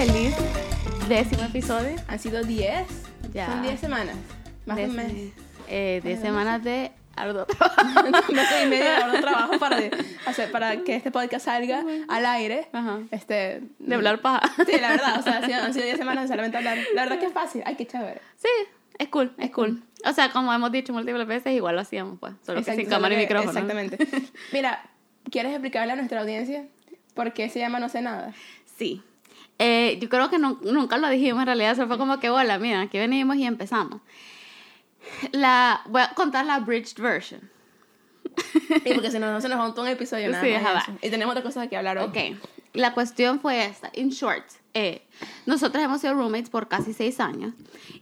Feliz décimo episodio. Han sido 10. Ya. Son 10 semanas. Más de un mes. Eh, 10 Ay, semanas de arduo un mes y medio de arduo trabajo para, hacer, para que este podcast salga al aire. Ajá. Este, De hablar paja. Sí, la verdad. O sea, han sido- han sido 10 semanas de solamente hablar. La verdad que es fácil. Ay, qué chévere. Sí, es cool, es cool. O sea, como hemos dicho múltiples veces, igual lo hacíamos, pues. Solo que sin cámara y micrófono. Exactamente. Mira, ¿quieres explicarle a nuestra audiencia por qué se llama No sé nada? Sí. Eh, yo creo que no- nunca lo dijimos en realidad, solo fue como que, hola, mira, aquí venimos y empezamos. La, voy a contar la abridged version. Y porque si no, no se nos monta un episodio nada Sí, más. Y tenemos otra cosa que hablar hoy. Ok, la cuestión fue esta. In short, eh, nosotros hemos sido roommates por casi seis años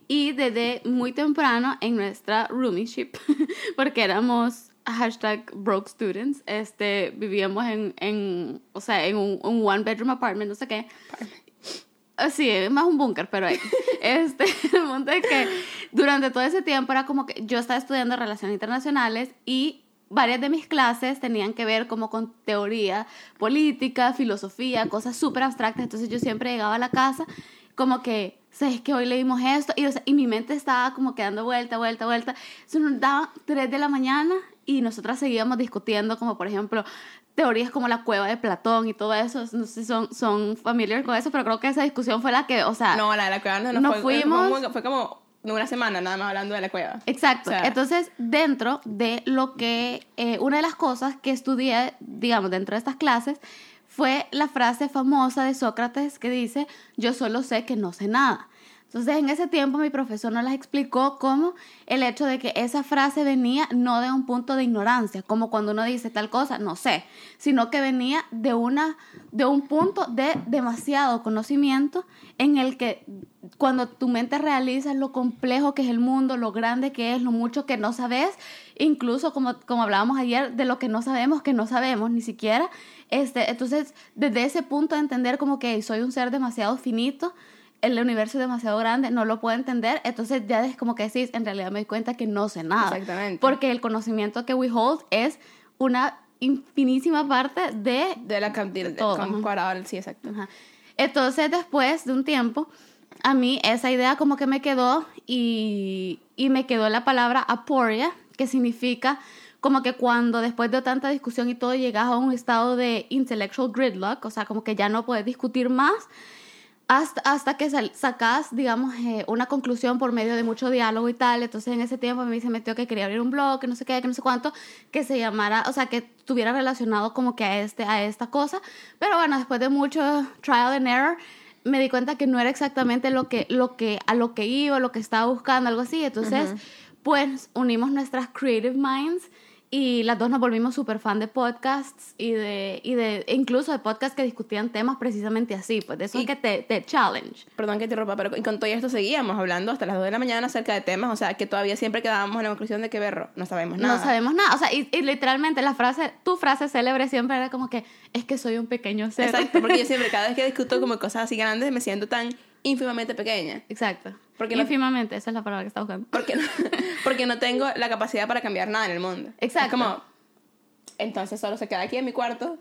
y desde muy temprano en nuestra roomiship, porque éramos hashtag broke students, este, vivíamos en, en o sea, en un, un one bedroom apartment, no sé qué. Ah, Sí, es más un búnker, pero ahí. Este, el punto es que durante todo ese tiempo era como que yo estaba estudiando relaciones internacionales y varias de mis clases tenían que ver como con teoría política, filosofía, cosas súper abstractas. Entonces yo siempre llegaba a la casa como que, ¿sabes que Hoy leímos esto y, o sea, y mi mente estaba como que dando vuelta, vuelta, vuelta. Eso nos daba 3 de la mañana y nosotras seguíamos discutiendo como, por ejemplo, teorías como la cueva de Platón y todo eso. No sé si son, son familiar con eso, pero creo que esa discusión fue la que, o sea... No, la de la cueva no, no Nos fue, fuimos. Fue, como- fue como una semana nada más hablando de la cueva. Exacto. O sea- Entonces, dentro de lo que, eh, una de las cosas que estudié, digamos, dentro de estas clases, fue la frase famosa de Sócrates que dice, yo solo sé que no sé nada. Entonces, en ese tiempo mi profesor nos las explicó como el hecho de que esa frase venía no de un punto de ignorancia, como cuando uno dice tal cosa, no sé, sino que venía de, una, de un punto de demasiado conocimiento en el que cuando tu mente realiza lo complejo que es el mundo, lo grande que es, lo mucho que no sabes, incluso como, como hablábamos ayer, de lo que no sabemos, que no sabemos ni siquiera. Este, entonces, desde ese punto de entender como que soy un ser demasiado finito, el universo es demasiado grande, no lo puedo entender, entonces ya es como que decís, en realidad me doy cuenta que no sé nada. Exactamente. Porque el conocimiento que we hold es una infinísima parte de De la cantidad, al- sí, exacto. Ajá. Entonces, después de un tiempo, a mí esa idea como que me quedó y, y me quedó la palabra aporia, que significa como que cuando después de tanta discusión y todo llegas a un estado de intellectual gridlock, o sea, como que ya no puedes discutir más, hasta, hasta que sal- sacas, digamos, eh, una conclusión por medio de mucho diálogo y tal. Entonces, en ese tiempo a mí se metió que quería abrir un blog, que no sé qué, que no sé cuánto, que se llamara, o sea, que estuviera relacionado como que a, este, a esta cosa. Pero bueno, después de mucho trial and error, me di cuenta que no era exactamente lo que, lo que, a lo que iba, lo que estaba buscando, algo así. Entonces, pues unimos nuestras creative minds y las dos nos volvimos súper fan de podcasts y de, y de incluso de podcasts que discutían temas precisamente así, pues de eso Y- que te, te challenge. Perdón que te rompa, pero con todo esto seguíamos hablando hasta las 2 de la mañana acerca de temas, o sea, que todavía siempre quedábamos en la conclusión de que berro, no sabemos nada. No sabemos nada. O sea, y, y literalmente la frase, tu frase célebre siempre era como que es que soy un pequeño ser. Exacto, porque yo siempre, cada vez que discuto como cosas así grandes, me siento tan ínfimamente pequeña. Exacto. Porque no- Ínfimamente, esa es la palabra que está buscando. Porque no, porque no tengo la capacidad para cambiar nada en el mundo. Exacto. Es como, entonces solo se queda aquí en mi cuarto.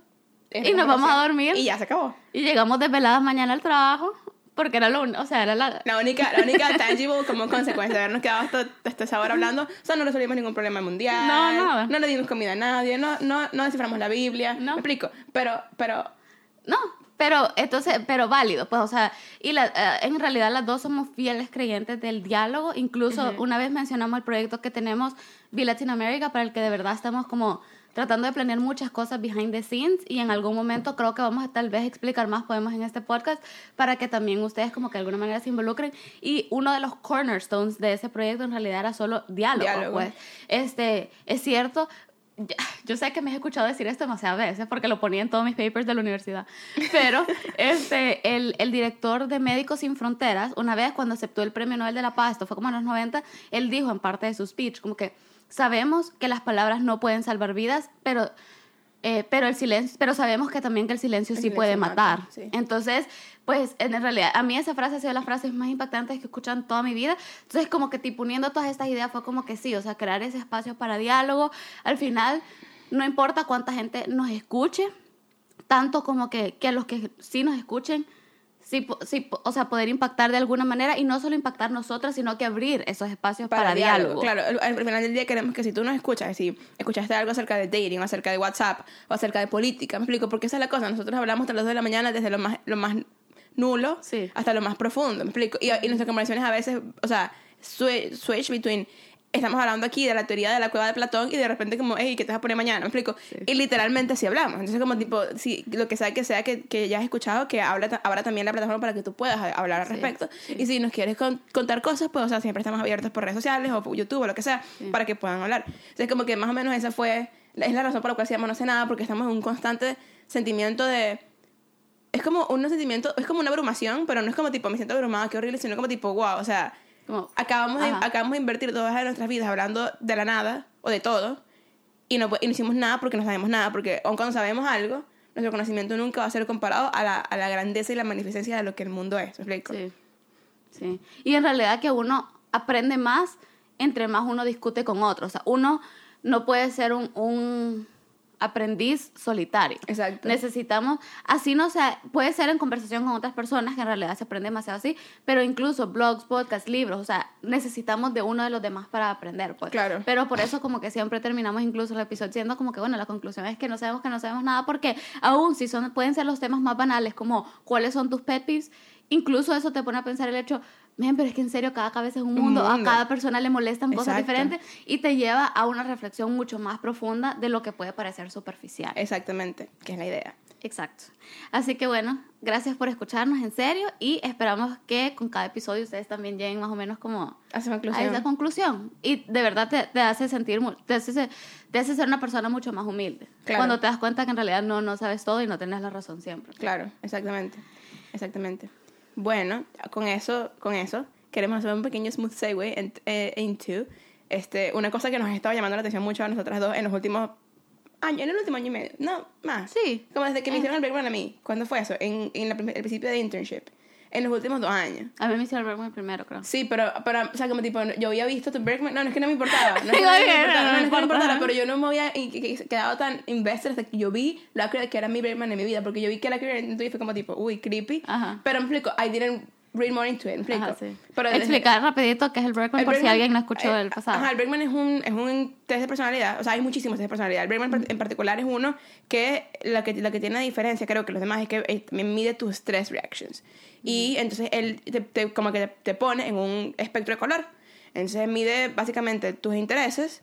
Y nos vamos a dormir. Y ya se acabó. Y llegamos desveladas mañana al trabajo porque era lo o sea, era la... La única, la única tangible como consecuencia de habernos quedado hasta, hasta esa hora hablando, o sea, no resolvimos ningún problema mundial. No, nada. No le dimos comida a nadie, no, no, no desciframos la Biblia. No. Me explico. Pero, pero, No, pero entonces, pero válido, pues, o sea, y la, eh, en realidad las dos somos fieles creyentes del diálogo, incluso una vez mencionamos el proyecto que tenemos, Be Latin America, para el que de verdad estamos como tratando de planear muchas cosas behind the scenes y en algún momento creo que vamos a tal vez explicar más podemos en este podcast para que también ustedes como que de alguna manera se involucren. Y uno de los cornerstones de ese proyecto en realidad era solo diálogo, Diálogo. pues. Este es cierto yo sé que me he escuchado decir esto demasiadas veces porque lo ponía en todos mis papers de la universidad, pero este, el, el director de Médicos Sin Fronteras, una vez cuando aceptó el Premio Nobel de la Paz, esto fue como en los 90, él dijo en parte de su speech, como que sabemos que las palabras no pueden salvar vidas, pero, eh, pero, el silencio, pero sabemos que también que el silencio El sí silencio puede mata, matar. sí. Entonces, pues en realidad, a mí esa frase ha sido las frases más impactantes que he escuchado en toda mi vida. Entonces, como que tipo uniendo todas estas ideas fue como que sí, o sea, crear ese espacio para diálogo. Al final, no importa cuánta gente nos escuche, tanto como que, que los que sí nos escuchen sí, sí, o sea, poder impactar de alguna manera y no solo impactar nosotras, sino que abrir esos espacios para, diálogo. Claro, al, al final del día queremos que si tú nos escuchas, si escuchaste algo acerca de dating, acerca de WhatsApp, o acerca de política, me explico, porque esa es la cosa. Nosotros hablamos hasta las 2 de la mañana desde lo más, lo más nulo Sí. hasta lo más profundo, me explico. Y, y nuestras conversaciones a veces, o sea, switch, switch between. Estamos hablando aquí de la teoría de la cueva de Platón y de repente como, hey, ¿qué te vas a poner mañana? Me explico. Y literalmente así hablamos. Entonces como tipo, si lo que sea que sea que, que ya has escuchado, que habla, habrá también la plataforma para que tú puedas a- hablar al Sí, respecto. Y si nos quieres con- contar cosas, pues, o sea, siempre estamos abiertos por redes sociales o por YouTube o lo que sea, para que puedan hablar. Entonces, como que más o menos esa fue, es la razón por la cual decíamos no sé nada, porque estamos en un constante sentimiento de... Es como un sentimiento, es como una abrumación, pero no es como tipo, me siento abrumada, qué horrible, sino como tipo, wow, o sea, Como- acabamos de, acabamos de invertir todas nuestras vidas hablando de la nada o de todo y no, y no hicimos nada porque no sabemos nada, porque aun cuando sabemos algo, nuestro conocimiento nunca va a ser comparado a la, a la grandeza y la magnificencia de lo que el mundo es. ¿Me explico? Sí, sí. Y en realidad que uno aprende más entre más uno discute con otros. O sea, uno no puede ser un, un aprendiz solitario. Exacto. Necesitamos, así no sea, puede ser en conversación con otras personas que en realidad se aprende demasiado así, pero incluso blogs, podcasts, libros, o sea, necesitamos de uno de los demás para aprender, pues. Claro. Pero por eso como que siempre terminamos incluso el episodio siendo como que, bueno, la conclusión es que no sabemos que no sabemos nada porque aún si son, pueden ser los temas más banales como cuáles son tus pet peeves, incluso eso te pone a pensar el hecho, men, pero es que en serio cada cabeza es un Un mundo, a mundo. cada persona le molestan cosas Exacto. diferentes y te lleva a una reflexión mucho más profunda de lo que puede parecer superficial. Exactamente, que es la idea. Exacto. Así que bueno, gracias por escucharnos en serio y esperamos que con cada episodio ustedes también lleguen más o menos como a esa conclusión. Y de verdad te, te hace sentir, te hace, ser- te hace ser una persona mucho más humilde. Claro. Cuando te das cuenta que en realidad no, no sabes todo y no tienes la razón siempre. Claro, exactamente. Exactamente. Bueno, con eso, con eso, queremos hacer un pequeño smooth segue en- eh, into este, una cosa que nos ha estado llamando la atención mucho a nosotras dos en los últimos años, en el último año y medio, no, más. Sí. Como desde que me hicieron el Breakman a mí. ¿Cuándo fue eso? En, en la el principio de internship. En los últimos dos años. A mí me hicieron muy primero, creo. Sí, pero, pero, o sea, como tipo, yo había visto tu Bergman, no, no es que no me importaba, no es que Digo, no me importaba, no es que no me importa, importaba, pero yo no me había quedado tan invested hasta que yo vi la que era mi Bergman en mi vida, porque yo vi que la que tu y fue como tipo, uy, creepy, Ajá. pero me explico, I didn't read more into it, explico. Ajá, sí. Pero Explicar rapidito qué es el Breakman el por si alguien no escuchó eh, el pasado. Ajá, el Bregman es un, es un test de personalidad. O sea, hay muchísimos test de personalidad. El Bregman en particular es uno que la que, la que tiene la diferencia, creo que los demás, es que eh, mide tus stress reactions. Y entonces él te, te- como que te, te pone en un espectro de color. Entonces mide básicamente tus intereses,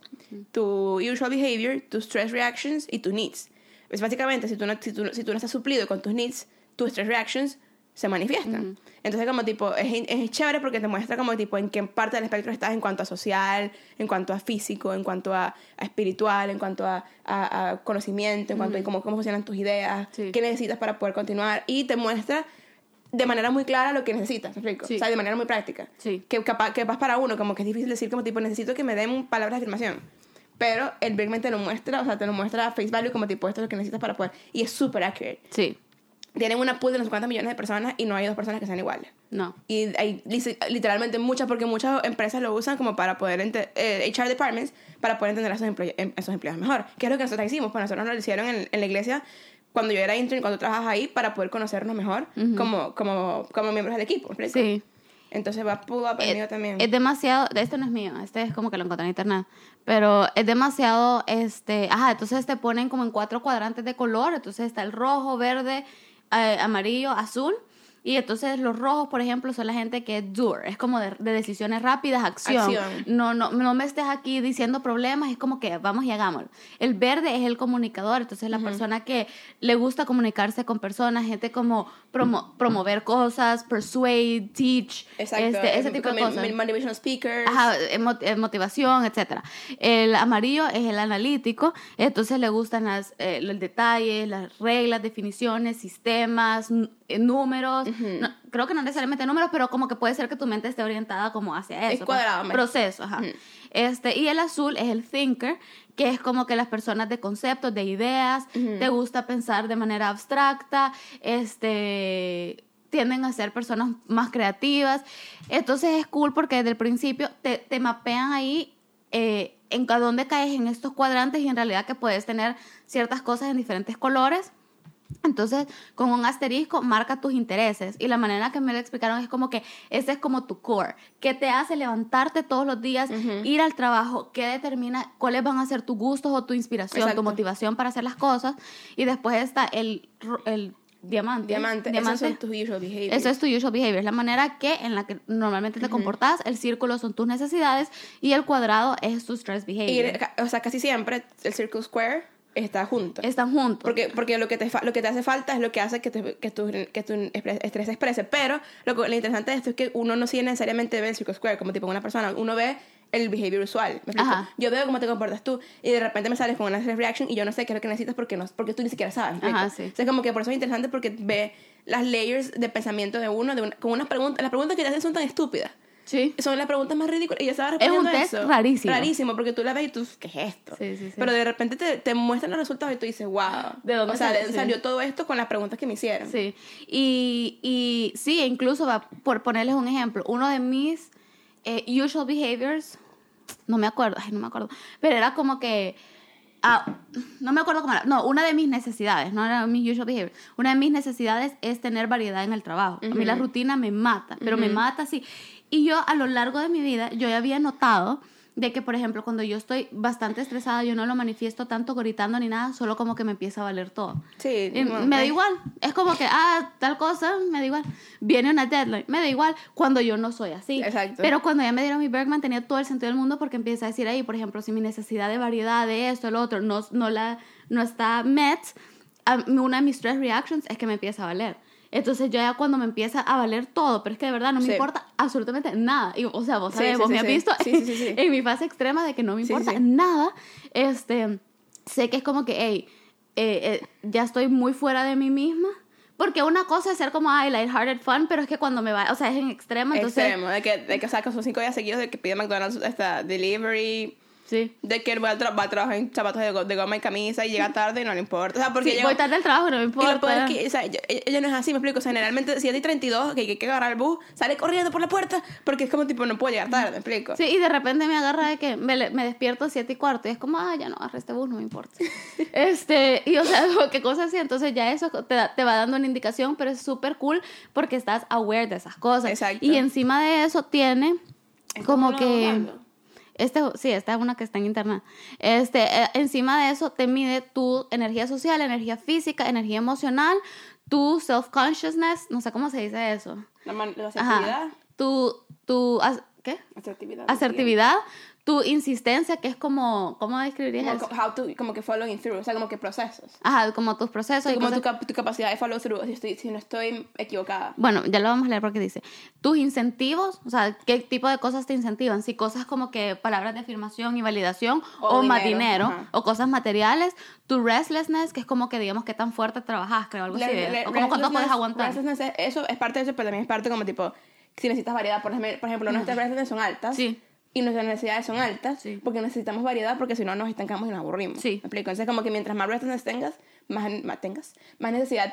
tu usual behavior, tus stress reactions y tus needs. Es básicamente, si tú, no, si, tú, si tú no estás suplido con tus needs, tus stress reactions se manifiestan. Entonces, como tipo, es, es chévere porque te muestra como tipo en qué parte del espectro estás en cuanto a social, en cuanto a físico, en cuanto a, a espiritual, en cuanto a, a- a conocimiento, en cuanto a cómo, cómo funcionan tus ideas, Sí. qué necesitas para poder continuar. Y te muestra de manera muy clara lo que necesitas, ¿me explico? Sí. O sea, de manera muy práctica. Sí. Que capaz, que capaz para uno, como que es difícil decir como tipo, necesito que me den palabras de afirmación. Pero el Bigman te lo muestra, o sea, te lo muestra a face value como tipo, esto es lo que necesitas para poder. Y es súper accurate. Sí. Tienen una pool de no sé cuántas millones de personas y no hay dos personas que sean iguales. No. Y hay li- literalmente muchas, porque muchas empresas lo usan como para poder, eh, HR departments, para poder entender a emple- em- a esos empleados mejor. Que es lo que nosotros hicimos, pues nosotros nos lo hicieron en, en la iglesia cuando yo era intern, cuando trabajas ahí, para poder conocernos mejor como, como, como miembros del equipo. ¿me explico? Sí. Entonces va up el mío también. Es demasiado, este no es mío, este es como que lo encontré en internet, pero es demasiado, este, ajá, entonces te ponen como en cuatro cuadrantes de color, entonces está el rojo, verde, eh, amarillo, azul, y entonces los rojos, por ejemplo, son la gente que es doer, es como de, de decisiones rápidas, acción. Acción. No, no, no me estés aquí diciendo problemas, es como que vamos y hagámoslo. El verde es el comunicador, entonces la persona que le gusta comunicarse con personas, gente como promo- promover cosas, persuade, teach, Exacto. este, ese eh, tipo de cosas. Motivational speakers. Ajá, eh, motivación, etcétera. El amarillo es el analítico, entonces le gustan las, eh, los detalles, las reglas, definiciones, sistemas, n- números. No, creo que no necesariamente números, pero como que puede ser que tu mente esté orientada como hacia Es eso. cuadrado, como me- proceso, ajá. Este, y el azul es el thinker, que es como que las personas de conceptos, de ideas, te gusta pensar de manera abstracta, este tienden a ser personas más creativas. Entonces es cool porque desde el principio te, te mapean ahí eh, en dónde caes en estos cuadrantes y en realidad que puedes tener ciertas cosas en diferentes colores. Entonces, con un asterisco marca tus intereses. Y la manera que me lo explicaron es como que ese es como tu core. ¿Qué te hace levantarte todos los días, ir al trabajo? ¿Qué determina cuáles van a ser tus gustos o tu inspiración, Exacto. tu motivación para hacer las cosas? Y después está el, el diamante. Diamante, esos son tus usual behaviors. Eso es tu usual behavior, es la manera que en la que normalmente te comportas. El círculo son tus necesidades y el cuadrado es tu stress Y, behavior. ca- o sea, casi siempre el circle square está junto. Están juntos. Porque, porque lo, que te, lo que te hace falta es lo que hace que, te- que tu, que tu estrés se exprese. Pero lo, que- lo interesante de esto es que uno no sigue necesariamente ve el circle square como tipo una persona. Uno ve el behavior usual. ¿me? Ajá. Yo veo cómo te comportas tú y de repente me sales con una stress reaction y yo no sé qué es lo que necesitas porque, no, porque tú ni siquiera sabes. ¿me Ajá, sí. O sea, como que por eso es interesante porque ve las layers de pensamiento de uno, de una- con unas preguntas. Las preguntas que te hacen son tan estúpidas. Sí. Son las preguntas más ridículas. Y ya sabes Es un respondiendo test eso. rarísimo. Rarísimo, porque tú la ves y tú, ¿qué es esto? Sí, sí, sí. Pero de repente te, te muestran los resultados y tú dices, wow. ¿De dónde o sea, salió? todo esto con las preguntas que me hicieron. Sí, y, y sí, incluso va, por ponerles un ejemplo, uno de mis eh, usual behaviors, no me acuerdo, ay, no me acuerdo, pero era como que, ah, no me acuerdo cómo era, no, una de mis necesidades, no era mis usual behaviors, una de mis necesidades es tener variedad en el trabajo. A mí la rutina me mata, pero me mata así. Y yo a lo largo de mi vida, yo ya había notado de que, por ejemplo, cuando yo estoy bastante estresada, yo no lo manifiesto tanto gritando ni nada, solo como que me empieza a valer todo. Sí, Y bueno, me da igual. Es como que, ah, tal cosa, me da igual. Viene una deadline, me da igual cuando yo no soy así. Exacto. Pero cuando ya me dieron mi Bergman tenía todo el sentido del mundo porque empieza a decir ahí, por ejemplo, si mi necesidad de variedad, de esto, el otro, no, no, la, no está met, una de mis stress reactions es que me empieza a valer. Entonces yo ya cuando me empieza a valer todo, pero es que de verdad no me Sí. importa absolutamente nada. Y, o sea, vos sabés, sí, vos sí, me has visto sí. en mi fase extrema de que no me importa nada. Este, sé que es como que, hey, eh, eh, ya estoy muy fuera de mí misma. Porque una cosa es ser como, ay, lighthearted fun, pero es que cuando me va, o sea, es en extremo, entonces... Extremo, de que, de que sacas esos cinco días seguidos de que pide McDonald's esta delivery, Sí. de que va a, tra- va a trabajar en zapatos de, go- de goma y camisa y llega tarde y no le importa. O sea, porque Sí, llega- voy tarde al trabajo, no me Y importa. es que, o sea, ella, ella no es así, me explico. O sea, generalmente, si es de 32, que hay que agarrar el bus, sale corriendo por la puerta, porque es como tipo, no puedo llegar tarde, me explico. Sí, y de repente me agarra de que me, me despierto a siete y cuarto y es como, ah, ya no agarré este bus, no me importa. este, y o sea, qué cosas así. Entonces ya eso te, da- te va dando una indicación, pero es súper cool porque estás aware de esas cosas. Exacto. Y encima de eso tiene como lo que... hablando. Este, sí, esta es una que está en internet. Este, eh, encima de eso te mide tu energía social, energía física, energía emocional, tu self-consciousness, no sé cómo se dice eso. La, man- la asertividad. Ajá. Tu, tu, as- ¿qué? Asertividad. Asertividad, tu insistencia, que es como, ¿cómo describirías Como, eso? how to, como que following through, o sea, como que procesos. Ajá, como tus procesos. y como tu, cap- tu capacidad de follow through, si, estoy, si no estoy equivocada. Bueno, ya lo vamos a leer porque dice, tus incentivos, o sea, qué tipo de cosas te incentivan, si cosas como que palabras de afirmación y validación o, O más dinero, dinero ajá. o cosas materiales, tu restlessness, que es como que digamos qué tan fuerte trabajas, creo, algo así, Le- ¿eh? le- o como cuánto puedes aguantar. restlessness es- eso es parte de eso, pero también es parte como tipo, si necesitas variedad, por ejemplo, por ejemplo nuestras restlessness son altas. Sí. Y nuestras necesidades son altas Sí. porque necesitamos variedad porque si no nos estancamos y nos aburrimos. Sí. ¿Me explico? Entonces como que mientras más restlessness tengas, más, más tengas, más necesidad,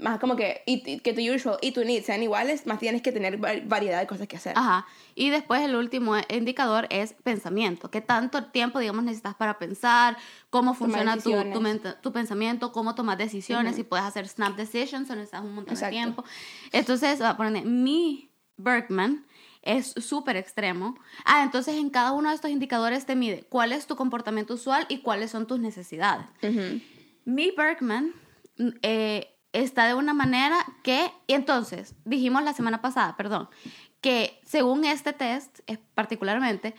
más como que y, y que tu usual y tu need sean iguales, más tienes que tener va- variedad de cosas que hacer. Ajá. Y después el último indicador es pensamiento. ¿Qué tanto tiempo, digamos, necesitas para pensar? ¿Cómo funciona tu, tu, tu pensamiento? ¿Cómo tomas decisiones? Si puedes hacer snap decisions o necesitas un montón Exacto. de tiempo. Entonces, va a poner mi Bergman es súper extremo. Ah, entonces en cada uno de estos indicadores te mide cuál es tu comportamiento usual y cuáles son tus necesidades. Mi Bergman eh, está de una manera que, y entonces, dijimos la semana pasada, perdón, que según este test, eh, particularmente,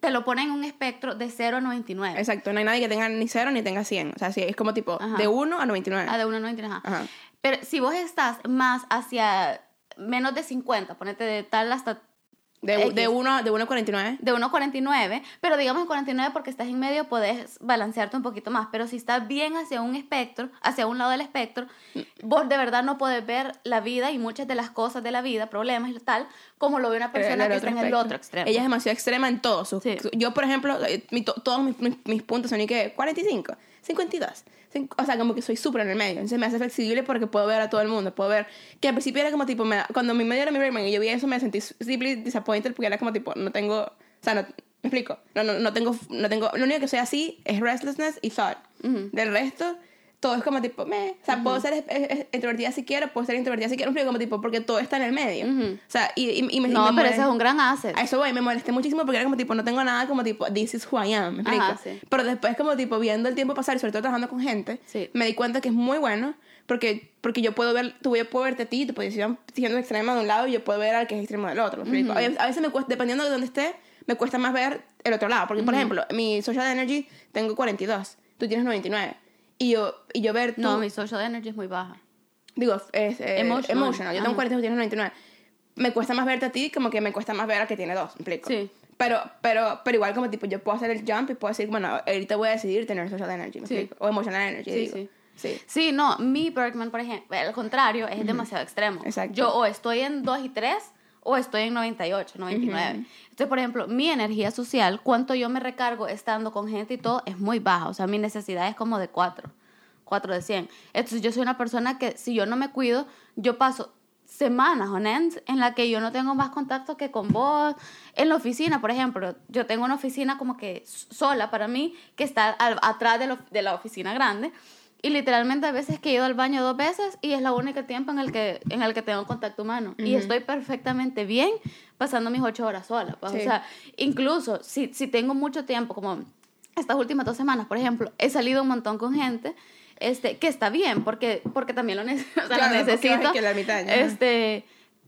te lo ponen en un espectro de 0 a 99. Exacto, no hay nadie que tenga ni 0 ni tenga 100. O sea, sí, es como tipo Ajá. de 1 a 99. Ah, de 1 a 99. ajá. Ajá. Pero si vos estás más hacia menos de 50, ponete de tal hasta De, X. de 1 de 1 a 49. de 1 a 49, pero digamos en 49 porque estás en medio puedes balancearte un poquito más, pero si estás bien hacia un espectro, hacia un lado del espectro, vos de verdad no puedes ver la vida y muchas de las cosas de la vida, problemas y tal, como lo ve una persona el que está en el otro extremo. Ella es demasiado extrema en todo. Sus- Sí. su- Yo, por ejemplo, eh, mi- to- todos mis, mis- mis puntos son y que 45, 52. O sea, como que soy súper en el medio. Entonces me hace flexible porque puedo ver a todo el mundo. Puedo ver que al principio era como tipo, me cuando mi medio era mi Bergman y yo vi eso me sentí simply disappointed porque era como tipo, no tengo, o sea, no, me explico, no, no, no tengo, no tengo, lo único que soy así es restlessness y thought. Del resto, todo es como tipo, me, o sea, puedo ser es- es- es extrovertida si quiero, puedo ser introvertida si quiero, pero como tipo, porque todo está en el medio. O sea, y, y, y me, y No, me pero ese es un gran asset. a eso voy, me molesté muchísimo porque era como tipo, no tengo nada como tipo, this is who I am, ¿me explico? Ajá, sí. Pero después como tipo, viendo el tiempo pasar y sobre todo trabajando con gente, Sí. me di cuenta que es muy bueno porque, porque yo puedo ver, tú yo puedo verte a ti, tu posición siendo extrema de un lado y yo puedo ver al que es extremo del otro, ¿me explico? A veces me cuesta, dependiendo de dónde esté, me cuesta más ver el otro lado, porque por ejemplo, mi social energy tengo 42, tú tienes 99. Y yo, y yo ver tú, No, mi social energy es muy baja. digo, es eh, Emotional. emotional. Yo tengo Ajá. 42, tú tienes 99. Me cuesta más verte a ti como que me cuesta más ver al que tiene dos, ¿me explico? Sí. Pero, pero, pero igual como tipo, yo puedo hacer el jump y puedo decir, bueno, ahorita voy a decidir tener social energy, ¿me Sí. explico? O emotional energy, Sí, digo. sí. Sí. Sí, no, mi Bergman, por ejemplo, al contrario, es demasiado extremo. Exacto. Yo o estoy en 2 y 3 o estoy en 98, 99. Entonces, por ejemplo, mi energía social, cuánto yo me recargo estando con gente y todo, es muy baja. O sea, mi necesidad es como de 4, 4 de 100. Entonces, yo soy una persona que si yo no me cuido, yo paso semanas on end en la que yo no tengo más contacto que con vos. En la oficina, por ejemplo, yo tengo una oficina como que sola para mí, que está al- atrás de, lo- de la oficina grande. Y literalmente a veces que he ido al baño dos veces y es la única tiempo en el que, en el que tengo contacto humano. Y estoy perfectamente bien pasando mis ocho horas sola. pues, Sí. O sea, incluso si, si tengo mucho tiempo, como estas últimas dos semanas, por ejemplo, he salido un montón con gente. Este, que está bien, porque, porque también lo, o sea, lo Claro, necesito. a que la mitad, ajá. este,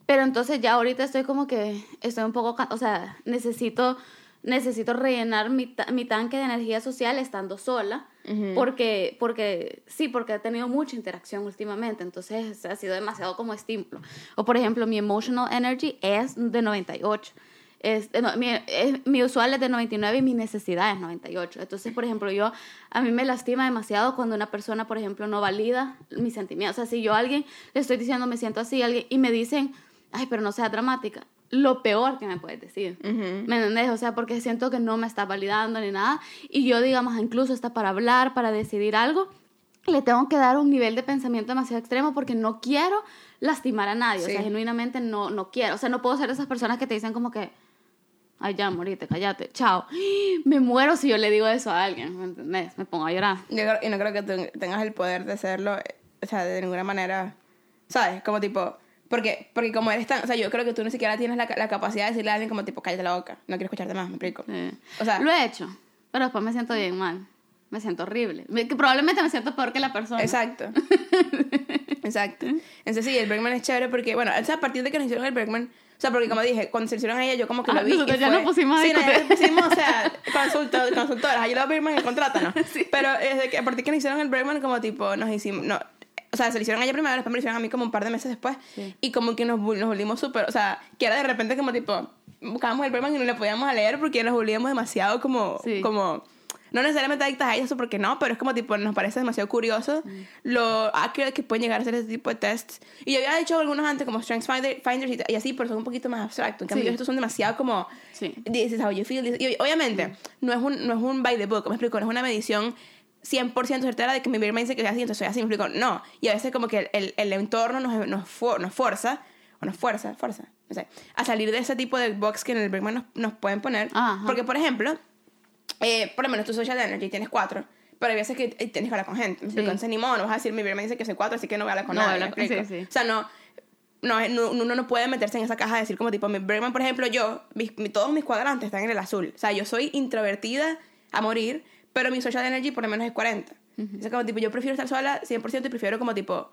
pero entonces ya ahorita estoy como que estoy un poco, o sea, necesito necesito rellenar mi, ta- mi tanque de energía social estando sola, porque, porque, sí, porque he tenido mucha interacción últimamente, entonces ha sido demasiado como estímulo. O por ejemplo, mi emotional energy es de 98. Es, no, mi, es- mi usual es de 99 y mi necesidad es 98. Entonces, por ejemplo, yo, a mí me lastima demasiado cuando una persona, por ejemplo, no valida mis sentimientos. O sea, si yo a alguien le estoy diciendo me siento así, alguien, y me dicen, ay, pero no sea dramática, lo peor que me puedes decir. ¿Me entendés? O sea, porque siento que no me está validando ni nada. Y yo, digamos, incluso está para hablar, para decidir algo, le tengo que dar un nivel de pensamiento demasiado extremo porque no quiero lastimar a nadie. O Sí. sea, genuinamente no, no quiero. O sea, no puedo ser esas personas que te dicen como que, ay, ya, morite, cállate, chao. Me muero si yo le digo eso a alguien, ¿me entendés? Me pongo a llorar. Yo creo- y no creo que tú tengas el poder de hacerlo, eh, o sea, de ninguna manera, ¿sabes? Como tipo, porque, porque como eres tan, o sea, yo creo que tú ni siquiera tienes la, la capacidad de decirle a alguien como tipo, cállate la boca, no quiero escucharte más, me explico. Sí. O sea, Lo he hecho, pero después me siento bien mal. Me siento horrible. Que probablemente me siento peor que la persona. Exacto. Exacto. Entonces sí, el Bergman es chévere porque, bueno, o sea, a partir de que nos hicieron el Bergman, o sea, porque como dije, cuando se lo hicieron a ella, yo como que Ah, lo vi. y nosotros ya fue- nos pusimos a Sí, nos pusimos, o sea, consulto- consultoras, ayuda a Bergman y contrátanos. Pero desde que, a partir de que nos hicieron el Bergman, como tipo, nos hicimos, no, o sea, se lo hicieron a ella primero, después me lo hicieron a mí como un par de meses después. Sí. Y como que nos, nos volvimos súper, o sea, que era de repente como tipo, buscábamos el Bergman y no le podíamos leer porque nos volvíamos demasiado como, Sí. como no necesariamente adictas a eso porque no, pero es como tipo, nos parece demasiado curioso lo accurate que pueden llegar a ser ese tipo de tests. Y yo había dicho algunos antes, como Strengths Finder- Finders y, y así, pero son un poquito más abstractos. En cambio, Sí. estos son demasiado como, Sí. this is how you feel. this- Y obviamente, no, es un, no es un by the book, me explico, no es una medición 100% certera de que mi Birma dice que soy así, entonces soy así, me explico, no. Y a veces como que el, el entorno nos, nos, for- nos forza, o nos fuerza, fuerza, no sé, a salir de ese tipo de box que en el Bergman nos, nos pueden poner. Ajá. Porque, por ejemplo, eh, por lo menos tu social energy tienes cuatro, pero hay veces que eh, tienes que hablar con gente. ¿me explico? Sí. Entonces, ni modo, no vas a decir, mi Birma dice que soy cuatro, así que no voy a hablar con No nadie. hablar ¿me con- explico? sí, sí. O sea, no, no, no- uno no puede meterse en esa caja de decir como tipo, mi Bergman, por ejemplo, yo, mis- mi- todos mis cuadrantes están en el azul. O sea, yo soy introvertida a morir, pero mi social energy por lo menos es 40. O sea, como tipo, yo prefiero estar sola 100% y prefiero como tipo,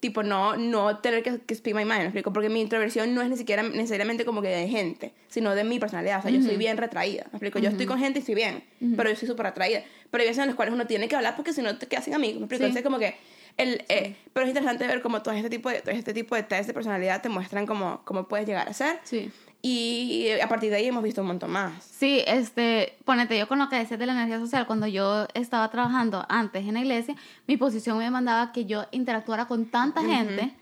tipo no, no tener que, que speak my mind, ¿me explico? Porque mi introversión no es ni siquiera necesariamente como que de gente, sino de mi personalidad. O sea, yo soy bien retraída, ¿me explico? Yo estoy con gente y estoy bien, pero yo soy súper atraída. Pero hay veces en las cuales uno tiene que hablar porque si no te quedas sin amigos, ¿me explico? Sí. Entonces, como que... El, eh, pero es interesante ver cómo todo este tipo de, todo este tipo de test de personalidad te muestran cómo, cómo puedes llegar a ser. Sí. Y a partir de ahí hemos visto un montón más. Sí, este, ponete yo con lo que decías de la energía social, cuando yo estaba trabajando antes en la iglesia, mi posición me mandaba que yo interactuara con tanta gente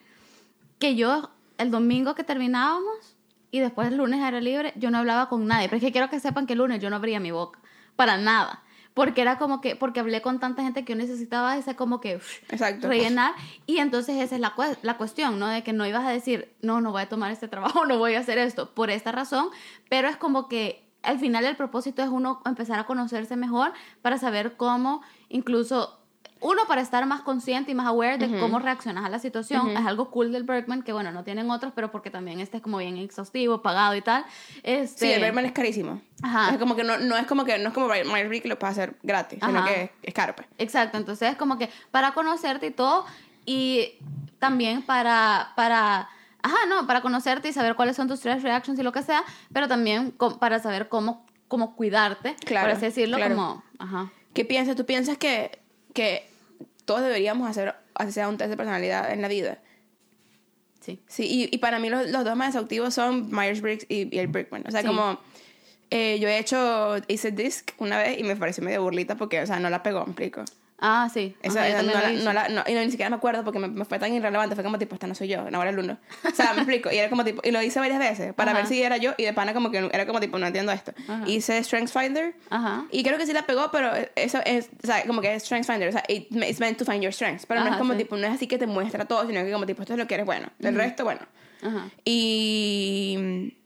que yo el domingo que terminábamos y después el lunes era libre, yo no hablaba con nadie. Pero es que quiero que sepan que el lunes yo no abría mi boca, para nada. Porque era como que, porque hablé con tanta gente que yo necesitaba ese como que Exacto. rellenar. Y entonces esa es la, la cuestión, ¿no? De que no ibas a decir, no, no voy a tomar este trabajo, no voy a hacer esto, por esta razón. Pero es como que al final el propósito es uno empezar a conocerse mejor para saber cómo incluso uno, para estar más consciente y más aware de cómo reaccionas a la situación. Es algo cool del Bergman, que bueno, no tienen otros, pero porque también este es como bien exhaustivo, pagado y tal. Este, Sí, el Bergman es carísimo. Ajá. Es como que no, no es como que no es como Briggs que lo puede hacer gratis, sino Ajá. que es, caro, pues. Exacto, entonces es como que para conocerte y todo, y también para, para, ajá, no, para conocerte y saber cuáles son tus stress reactions y lo que sea, pero también para saber cómo, cómo cuidarte, Claro, por así decirlo, claro. como, ajá. ¿Qué piensas? ¿Tú piensas que, que todos deberíamos hacer, sea un test de personalidad en la vida? Sí. Sí, y, y para mí los, los dos más exhaustivos son Myers-Briggs y, y el Brickman. O sea, Sí. como eh, yo he hecho, hice disc una vez y me pareció medio burlita porque, o sea, no la pegó, me explico. Ah, sí. Yo esa no, la, no la- no- y no, ni siquiera me acuerdo porque me, me fue tan irrelevante. Fue como tipo, esta no soy yo, no era el uno. O sea, me explico. Y era como tipo, y lo hice varias veces para Ajá. ver si era yo. Y de pana como que era como tipo, no entiendo esto. Ajá. Hice Strengths Finder. Ajá. Y creo que sí la pegó, pero eso es, o sea, como que es Strengths Finder. O sea, it- it's meant to find your strengths. Pero no es como sí. tipo, no es así que te muestra todo, sino que como tipo, esto es lo que eres bueno. Del resto, bueno. Ajá. Y.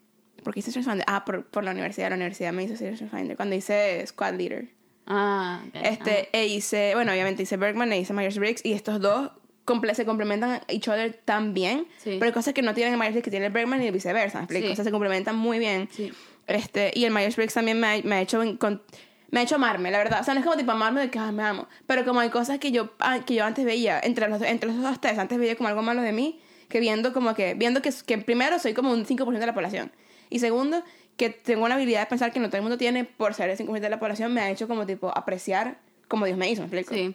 ¿Por qué hice Strengths Finder? Ah, por, por la universidad. La universidad me hizo hacer Strengths Finder. Cuando hice Squad Leader. Ah. Este, e hice, bueno, obviamente hice Bergman e hice Myers-Briggs y estos dos comple- se complementan each other tan bien, Sí. pero hay cosas que no tienen el Myers-Briggs que tiene el Bergman y viceversa, ¿me explico? Sí. O sea, se complementan muy bien. Sí. Este, y el Myers-Briggs también me ha, me ha hecho encon- me ha hecho amarme, la verdad. O sea, no es como tipo amarme de que ah, me amo, pero como hay cosas que yo, ah, que yo antes veía, entre los, entre los dos test, antes veía como algo malo de mí, que viendo como que, viendo que, que primero soy como un 5% de la población, y segundo, que tengo una habilidad de pensar que no todo el mundo tiene por ser el 5% de la población, me ha hecho como tipo apreciar como Dios me hizo, ¿me explico? Sí.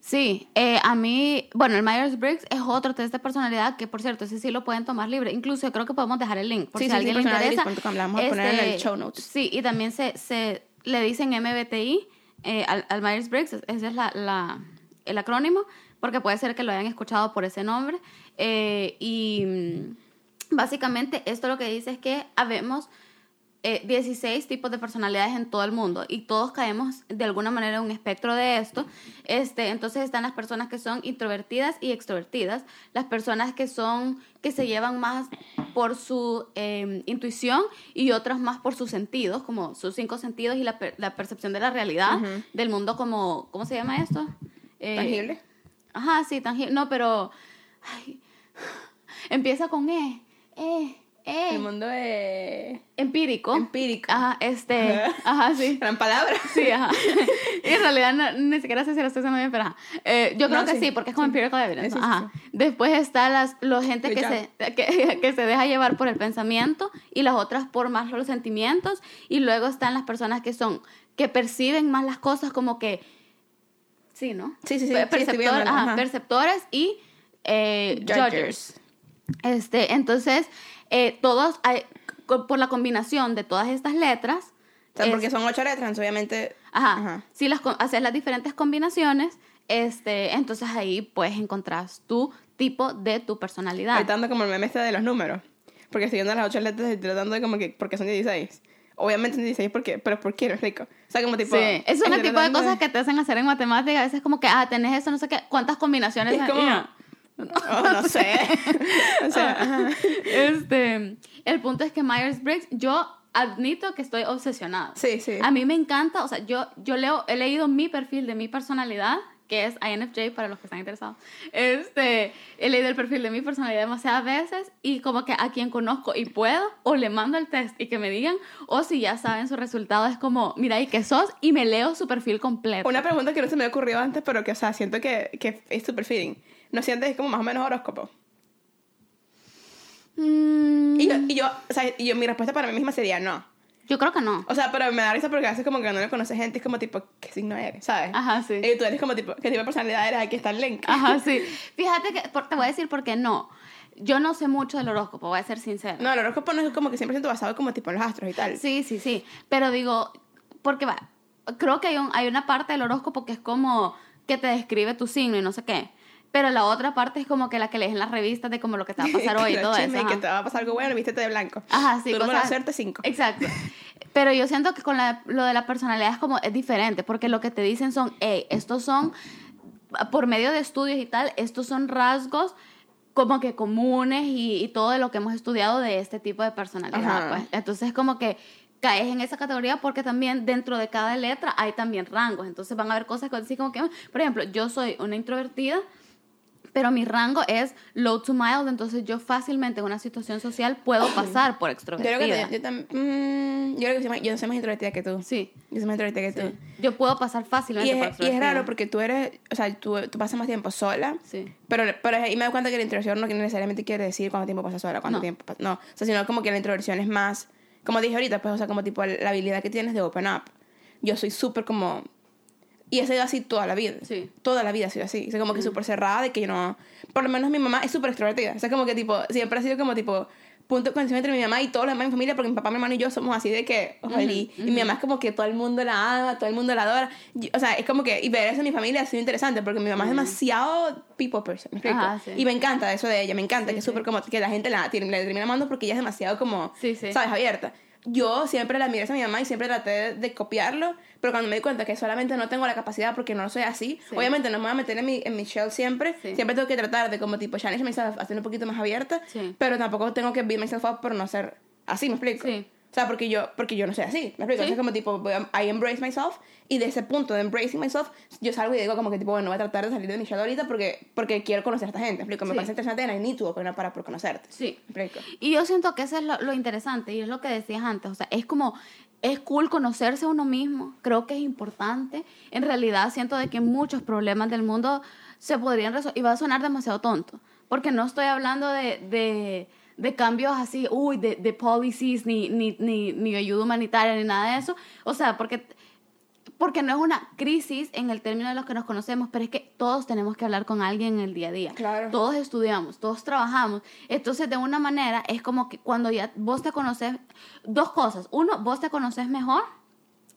Sí, eh, a mí, bueno, el Myers-Briggs es otro test de personalidad que, por cierto, ese sí lo pueden tomar libre. Incluso creo que podemos dejar el link por Sí, si sí, alguien sí, le interesa. vamos a poner en el show notes. Sí, y también se, se le dicen MBTI eh, al, al Myers-Briggs, ese es la, la- el acrónimo, porque puede ser que lo hayan escuchado por ese nombre. Eh, y mm, básicamente esto lo que dice es que habemos eh, 16 tipos de personalidades en todo el mundo y todos caemos de alguna manera en un espectro de esto. Este, entonces están las personas que son introvertidas y extrovertidas, las personas que son que se llevan más por su eh, intuición y otras más por sus sentidos, como sus cinco sentidos y la, per- la percepción de la realidad del mundo como ¿cómo se llama esto? Eh, Tangible. Ajá, sí, tangible. No, pero ay, empieza con e, e, e. El mundo es Empírico. empírico. Ajá, este. Ajá, sí. Gran palabra. Sí, ajá. Y en realidad no- ni siquiera sé si lo estoy haciendo bien, pero ajá. Eh, yo creo No, que sí, sí, porque es como sí. empirical evidence. Sí, sí, ajá. Después está las, la gente que se, que, que se deja llevar por el pensamiento y las otras por más los sentimientos. Y luego están las personas que son, que perciben más las cosas como que. Sí, ¿no? Sí, sí, sí, sí, perceptor- viéndolo, ajá, ajá. perceptores y eh, Judgers. judgers. Este, entonces, eh, todos, hay- por la combinación de todas estas letras, O sea, es- porque son ocho letras, obviamente. ajá, Ajá. si las haces las diferentes combinaciones, este, entonces ahí puedes encontrar tu tipo de tu personalidad. Ahorita ando como el meme este de los números. Porque estoy viendo las ocho letras y tratando de como que, porque son 16. Obviamente son 16 porque, pero ¿por qué? rico. O sea, como tipo. sí, es un tipo de tratando cosas que te hacen hacer en matemáticas. A veces como que, ah, tenés eso, no sé qué, cuántas combinaciones Es como-. Oh, no sé. o sea, ajá. Este, el punto es que Myers-Briggs, yo admito que estoy obsesionada. Sí, sí. A mí me encanta, o sea, yo, yo leo, he leído mi perfil de mi personalidad, que es INFJ para los que están interesados. Este, he leído el perfil de mi personalidad demasiadas veces y como que a quien conozco y puedo, o le mando el test y que me digan, o si ya saben su resultado, es como, mira, ¿y qué sos? Y me leo su perfil completo. Una pregunta que no se me ocurrido antes, pero que, o sea, siento que, que es super feeling. ¿No sientes como más o menos horóscopo? Mm, Y, yo- y yo, o sea, y yo, mi respuesta para mí misma sería no. yo creo que no. O sea, pero me da risa porque a veces como que no le conoces gente, es como tipo, ¿qué signo eres? ¿Sabes? Ajá, sí. Y tú eres como tipo, ¿qué tipo de personalidad eres? Aquí está el link. Ajá, sí. Fíjate que, por- te voy a decir por qué no. Yo no sé mucho del horóscopo, voy a ser sincera. No, el horóscopo no es como que 100% basado como tipo en los astros y tal. Sí, sí, sí. Pero digo, porque va, creo que hay, un, hay una parte del horóscopo que es como que te describe tu signo y no sé qué. Pero la otra parte es como que la que lees en las revistas de como lo que te va a pasar hoy y todo eso. y que ajá. te va a pasar algo bueno, vístete de blanco. Ajá, sí. Tu número de suerte 5. Exacto. Pero yo siento que con la- lo de la personalidad es como, es diferente, porque lo que te dicen son, hey, estos son, por medio de estudios y tal, estos son rasgos como que comunes y, y todo de lo que hemos estudiado de este tipo de personalidad. Ajá. Pues. Entonces como que caes en esa categoría porque también dentro de cada letra hay también rangos. Entonces van a haber cosas que así como que, por ejemplo, yo soy una introvertida, pero mi rango es low to mild, entonces yo fácilmente en una situación social puedo pasar por Yo extrovertida. creo que yo, también. mm, yo creo que soy más, yo soy más introvertida que tú. Sí. Yo soy más introvertida que tú. sí. Yo puedo pasar Y fácilmente por es, y extrovertida. es raro porque tú eres, o sea, tú, tú pasas más tiempo sola. Sí. Pero, pero ahí me doy cuenta que la introversión no necesariamente quiere decir cuánto tiempo pasas sola, cuánto No. tiempo pas- No, o sea, sino como que la introversión es más, como dije ahorita, pues, o sea, como tipo la habilidad que tienes de open up. Yo soy súper como... Y he sido así toda la vida. Sí. Toda la vida he sido así. O sea, como que súper cerrada de que yo no... Por lo menos mi mamá es súper extrovertida. O sea, como que tipo... Siempre ha sido como tipo... Punto de conexión entre mi mamá y todos los demás de mi familia porque mi papá, mi hermano y yo somos así de que... ojalá, y, y mi mamá es como que todo el mundo la ama, todo el mundo la adora. Yo- o sea, es como que... Y ver eso en mi familia ha sido interesante porque mi mamá es demasiado people person. ¿me explico? Ajá, sí. Y me encanta eso de ella. Me encanta Sí, que es sí. súper como... Que la gente la, le termina amando porque ella es demasiado como... Sí, sí. ¿Sabes? Abierta. Yo siempre la miré a mi mamá y siempre traté de, de copiarlo, pero cuando me di cuenta que solamente no tengo la capacidad porque no soy así, Sí. obviamente no me voy a meter en mi, en mi shell siempre, Sí. siempre tengo que tratar de como tipo challenge myself, hacer un poquito más abierta, Sí. pero tampoco tengo que beat myself up por no ser así, ¿me explico? Sí. O sea, porque yo, porque yo no soy así, ¿me explico? Sí. Es como tipo, I embrace myself y de ese punto de embracing myself, yo salgo y digo como que tipo, bueno, voy a tratar de salir de mi shell ahorita porque, porque quiero conocer a esta gente, ¿me explico? Me Sí. parece interesante and I need to open up para por conocerte, Sí. ¿me explico? Y yo siento que eso es lo, lo interesante y es lo que decías antes, o sea, es como, es cool conocerse a uno mismo, creo que es importante. En realidad siento de que muchos problemas del mundo se podrían resolver, y va a sonar demasiado tonto, porque no estoy hablando de, de, de cambios así, uy, de, de policies, ni, ni, ni, ni ayuda humanitaria, ni nada de eso, o sea, porque porque no es una crisis en el término de los que nos conocemos, pero es que todos tenemos que hablar con alguien en el día a día. Claro. Todos estudiamos, todos trabajamos. Entonces, de una manera, es como que cuando ya vos te conoces, dos cosas. Uno, vos te conoces mejor.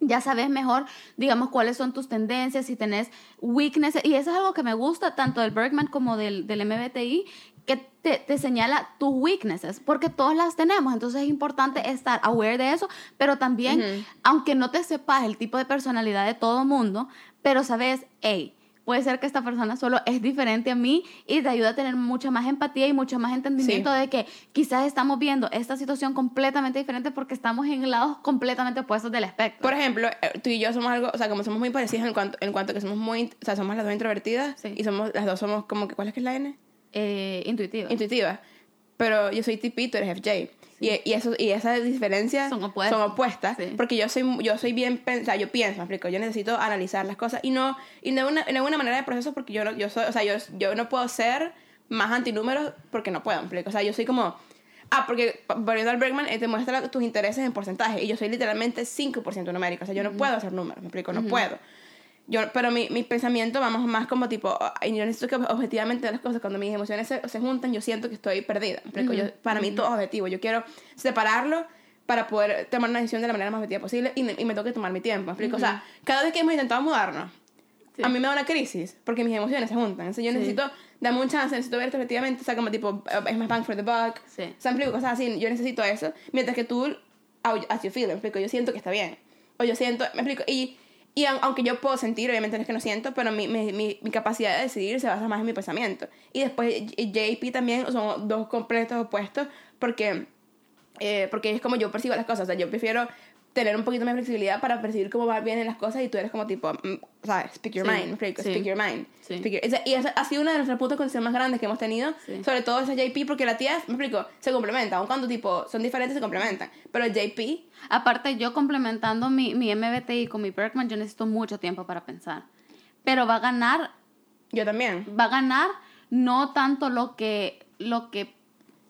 Ya sabes mejor, digamos, cuáles son tus tendencias, si tenés weaknesses. Y eso es algo que me gusta tanto del Bergman como del, del MBTI, que te, te señala tus weaknesses, porque todas las tenemos. Entonces es importante estar aware de eso, pero también, aunque no te sepas el tipo de personalidad de todo mundo, pero sabes, hey, puede ser que esta persona solo es diferente a mí y te ayuda a tener mucha más empatía y mucho más entendimiento Sí. de que quizás estamos viendo esta situación completamente diferente porque estamos en lados completamente opuestos del espectro. Por ejemplo, eh, tú y yo somos algo, o sea, como somos muy parecidas en cuanto, en cuanto que somos muy, o sea, somos las dos introvertidas Sí. y somos, las dos somos como que, ¿cuál es que es la N? Eh, intuitivo. Intuitivas. Pero yo soy TP, tú eres FJ. Y, y, eso, y esas diferencias Son opuestas. son opuestas, Sí. porque yo soy, yo soy bien, pen- o sea, yo pienso, me explico, yo necesito analizar las cosas y no, y no una, manera de proceso porque yo no, yo soy, o sea, yo, yo no puedo ser más antinúmeros porque no puedo, me explico, o sea, yo soy como, ah, porque volviendo al Bergman, te muestra tus intereses en porcentaje y yo soy literalmente 5% numérico, o sea, yo no puedo hacer números, me explico, no puedo. Yo, pero mi, mi pensamiento vamos más como tipo, ay, yo necesito que objetivamente las cosas, cuando mis emociones se, se juntan, yo siento que estoy perdida. ¿me explico? Yo- para mí todo es objetivo. Yo quiero separarlo para poder tomar una decisión de la manera más objetiva posible y, me- y me tengo que tomar mi tiempo. ¿me explico? O sea, cada vez que hemos intentado mudarnos, Sí. a mí me da una crisis porque mis emociones se juntan. Entonces yo Sí. necesito, dame un chance, necesito ver objetivamente, o sea, como tipo, es más bang for the buck. Sí. O sea, cosas así. Yo necesito eso. Mientras que tú, as you feel, me explico, yo siento que está bien. O yo siento, me explico, y, y aun- aunque yo puedo sentir, obviamente no es que no siento, pero mi, mi, mi, capacidad de decidir se basa más en mi pensamiento. Y después JP también son dos completos opuestos porque, eh, porque es como yo percibo las cosas. O sea, yo prefiero tener un poquito más de flexibilidad para percibir cómo van bien las cosas y tú eres como tipo, mm, ¿sabes? Speak your Sí, mind, explico, sí. speak your mind. Sí. Speak your- y esa ha sido una de nuestras puntos de condición más grandes que hemos tenido, sobre todo esa JP, porque la tía, me explico, se complementa, aun cuando tipo son diferentes se complementan, pero el JP, Aparte, yo complementando mi, mi MBTI con mi Bergman, yo necesito mucho tiempo para pensar. Pero va a ganar, yo también. va a ganar no tanto lo que, lo que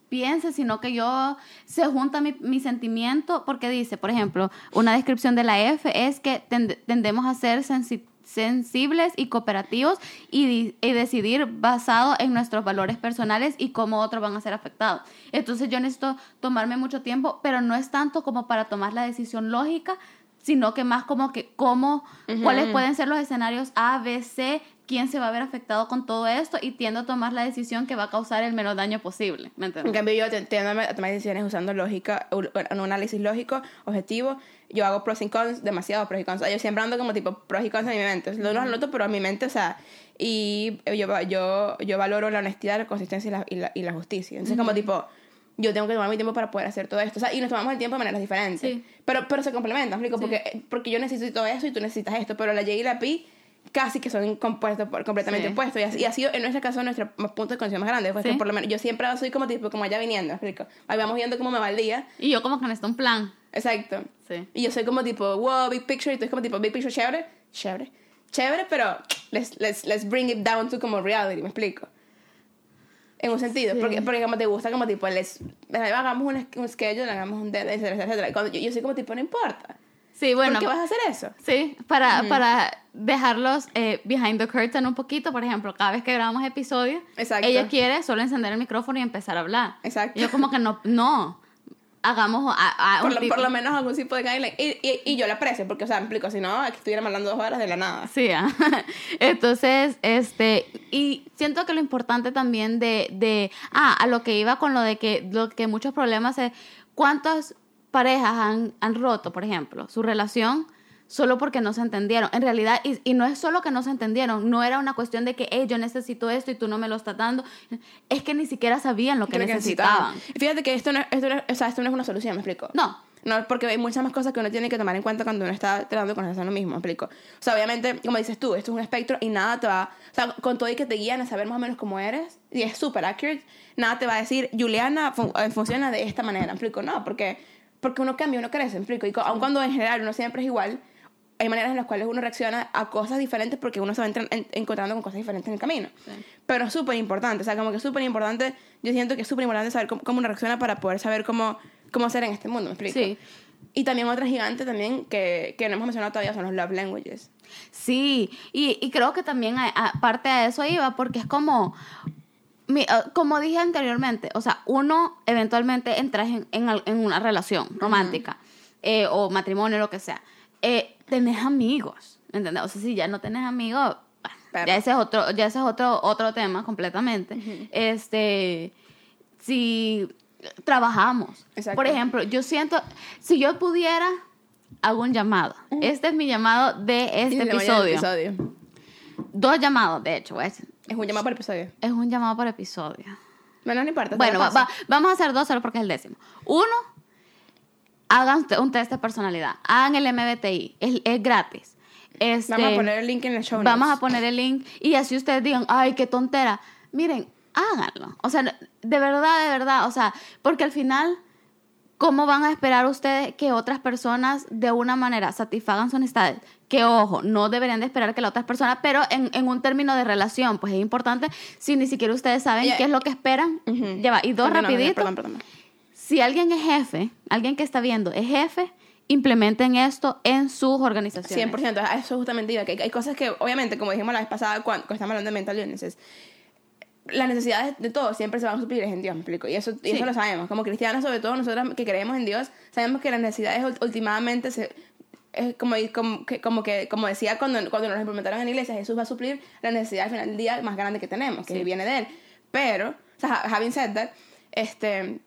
piense, sino que yo se junta mi, mi sentimiento, porque dice, por ejemplo, una descripción de la F es que tend- tendemos a ser sensi- sensibles y cooperativos y, y decidir basado en nuestros valores personales y cómo otros van a ser afectados. Entonces yo necesito tomarme mucho tiempo, pero no es tanto como para tomar la decisión lógica, sino que más como que cómo, cuáles pueden ser los escenarios A, B, C, quién se va a ver afectado con todo esto y tiendo a tomar la decisión que va a causar el menos daño posible. ¿Me En cambio, yo tiendo a tomar decisiones usando lógica, un análisis lógico, objetivo. Yo hago pros y cons, demasiado pros y cons. O sea, yo siempre ando como tipo pros y cons en mi mente. No los anoto, pero en mi mente, o sea, y yo, yo, yo valoro la honestidad, la consistencia y la, y la, y la justicia. Entonces, como tipo, yo tengo que tomar mi tiempo para poder hacer todo esto. O sea, y nos tomamos el tiempo de maneras diferentes. Sí. Pero, pero se complementan, ¿me explico? Porque, porque yo necesito eso y tú necesitas esto. Pero la J y la P casi que son compuestos por, completamente Sí. opuestos. Y, así- y ha sido, en nuestro caso, nuestro punto de conexión más grande. Pues Sí. por lo menos yo siempre soy como tipo, como allá viniendo, ¿me explico? Ahí vamos viendo cómo me va el día. Y yo como que necesito un plan. Exacto. Sí. Y yo soy como tipo, wow, big picture. Y tú es como tipo, big picture, chévere. Chévere. Chévere, pero let's, let's, let's bring it down to como reality, ¿me explico? En un sentido, Sí. porque, porque como te gusta, como tipo, les, hagamos un, un schedule, hagamos un etcétera, etcétera. Cuando yo, yo soy como tipo, no importa. Sí, bueno. ¿Por qué vas a hacer eso? Sí, para, para dejarlos eh, behind the curtain un poquito, por ejemplo, cada vez que grabamos episodios, Exacto. ella quiere solo encender el micrófono y empezar a hablar. Exacto. Y yo como que no, no, hagamos a, a Por lo, tipo- por lo menos algún tipo de guideline. Y, y, y yo lo aprecio, porque, o sea, me explico, si no, aquí estuviéramos hablando dos horas de la nada. Sí, ah. entonces, este, y siento que lo importante también de, de, ah, a lo que iba con lo de que, lo que muchos problemas es, ¿cuántas parejas han, han roto, por ejemplo, su relación? Solo porque no se entendieron. En realidad, y, y no es solo que no se entendieron, no era una cuestión de que, hey, yo necesito esto y tú no me lo estás dando. Es que ni siquiera sabían lo que que necesitaban. Y Fíjate que esto no, esto, no, o sea, esto no es una solución, me explico. No. No, porque hay muchas más cosas que uno tiene que tomar en cuenta cuando uno está tratando con lo mismo, me explico. O sea, obviamente, como dices tú, esto es un espectro y nada te va... O sea, con todo y que te guían a saber más o menos cómo eres, y es súper accurate, nada te va a decir, Juliana fun- eh, funciona de esta manera, me explico. No, porque, porque uno cambia, uno crece, me explico. Y aun cuando en general uno siempre es igual, hay maneras en las cuales uno reacciona a cosas diferentes porque uno se va en- encontrando con cosas diferentes en el camino. Sí. Pero es súper importante, o sea, como que es súper importante, yo siento que es súper importante saber cómo, cómo uno reacciona para poder saber cómo, cómo ser en este mundo, ¿me explico? Sí. Y también otra gigante también que, que no hemos mencionado todavía son los love languages. Sí, y, y creo que también aparte de eso iba, porque es como, mi- eh, como dije anteriormente, o sea, uno eventualmente entra en, en al- en una relación romántica eh, o matrimonio, lo que sea. Eh, tenés amigos, ¿entendés? O sea, si ya no tenés amigos, ya ese es otro, ya ese es otro, otro tema completamente. Este, si trabajamos. Exacto. Por ejemplo, yo siento, si yo pudiera, hago un llamado. Este es mi llamado de este voy episodio. episodio. Dos llamados, de hecho. Es, Es un llamado por episodio. es un llamado por episodio. Bueno, no importa. Bueno, va- va- vamos a hacer dos solo porque es el décimo. Uno, hagan un test de personalidad. Hagan el MBTI. Es, es gratis. Este, Vamos a poner el link en el show Vamos a notes. poner el link y así ustedes digan, ay, qué tontera. Miren, háganlo. O sea, de verdad, de verdad. O sea, porque al final, ¿cómo van a esperar ustedes que otras personas de una manera satisfagan sus necesidades? Que ojo, no deberían de esperar que la otra persona, pero en, en un término de relación, pues es importante si ni siquiera ustedes saben qué es lo que esperan. Ujú. Ya va. Y dos rapidito. Perdón, perdón. Si alguien es jefe, alguien que está viendo es jefe, implementen esto en sus organizaciones. 100%, a eso justamente iba, que hay, hay cosas que, obviamente, como dijimos la vez pasada cuando, cuando estamos hablando de mental illnesses, las necesidades de todos siempre se van a suplir en Dios, me explico, y eso, y Sí. eso lo sabemos, como cristianos sobre todo, nosotros que creemos en Dios, sabemos que las necesidades últimamente se... Es como, como, que, como que como decía cuando, cuando nos implementaron en la iglesia, Jesús va a suplir la necesidad al final del día más grande que tenemos, que Sí. viene de Él. Pero, o sea, having said that, este,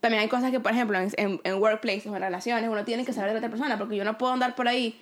también hay cosas que, por ejemplo, en, en, en workplaces o en relaciones, uno tiene que saber de la otra persona, porque yo no puedo andar por ahí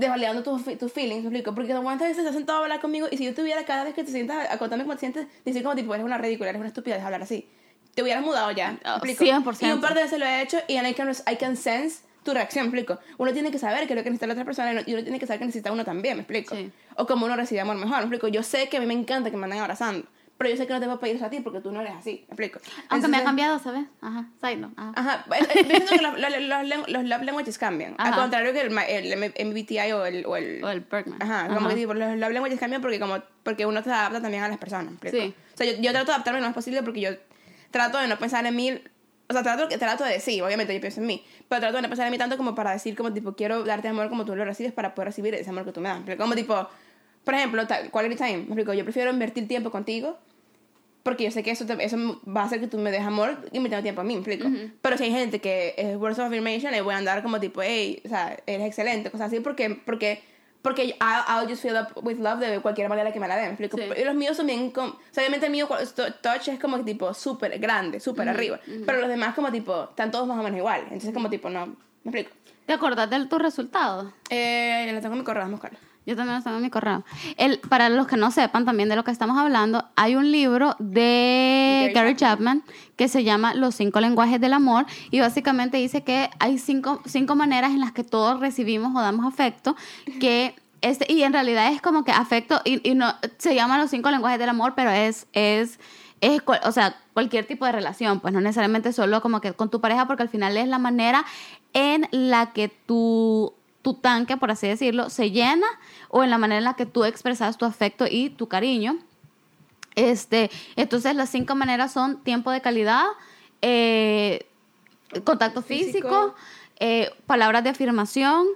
desvalidando tus, tus feelings, ¿me explico? Porque cuántas veces te has sentado a hablar conmigo y si yo tuviera cada vez que te sientas a contarme cómo te sientes, decir como tipo, eres una ridícula, eres una estúpida, deja hablar así. Te hubieras mudado ya, ¿me Oh, explico? 100%. Y un par de veces lo he hecho y I can, I can sense tu reacción, ¿me explico? Uno tiene que saber qué es lo que necesita la otra persona y uno- tiene que saber que necesita uno también, ¿me explico? Sí. O como uno recibe amor mejor, ¿me explico? Yo sé que a mí me encanta que me anden abrazando, pero yo sé que no te voy a pedir eso a ti porque tú no eres así, ¿me explico? Aunque me ha Entonces- cambiado, ¿sabes? Ajá, side note, ajá. Ajá, eh, eh, yo siento que los, los, los, love languages cambian. Al Ajá. contrario que el, el MBTI o el... O el, O el Bergman. Ajá, como que tipo, los love languages cambian porque, como, porque uno se adapta también a las personas. ¿me explico? Sí. O sea, yo, yo trato de adaptarme lo más posible porque yo trato de no pensar en mí... O sea, trato, trato de sí, obviamente yo pienso en mí, pero trato de no pensar en mí tanto como para decir como tipo, quiero darte amor como tú lo recibes para poder recibir ese amor que tú me das. Como tipo, por ejemplo, quality time, me explico, yo prefiero invertir tiempo contigo porque yo sé que eso, te- eso va a hacer que tú me des amor y me tengas tiempo a mí, ¿me explico? Pero si hay gente que es words of affirmation, le voy a andar como tipo, hey, o sea, eres excelente, cosas así, porque, porque, porque I- I'll just feel up with love de cualquier manera que me la dé, ¿me explico? Sí. Y los míos son bien, com- o sea, obviamente el mío, touch es como tipo súper grande, súper arriba, pero los demás como tipo, están todos más o menos igual, entonces como tipo, no, ¿me explico? ¿Te acordás de tus resultados? Eh, le tengo mi correo, vamos a buscarlo. Yo también los tengo en mi correo. El, para los que no sepan también de lo que estamos hablando, hay un libro de Gary Gary Chapman que se llama Los cinco lenguajes del amor y básicamente dice que hay cinco, cinco maneras en las que todos recibimos o damos afecto que este, y en realidad es como que afecto y, y no se llama los cinco lenguajes del amor, pero es es es, o sea, cualquier tipo de relación, pues no necesariamente solo como que con tu pareja, porque al final es la manera en la que tu, tu tanque, por así decirlo, se llena o en la manera en la que tú expresas tu afecto y tu cariño. Este, entonces las cinco maneras son tiempo de calidad, eh, contacto físico, Físico. eh, palabras de afirmación,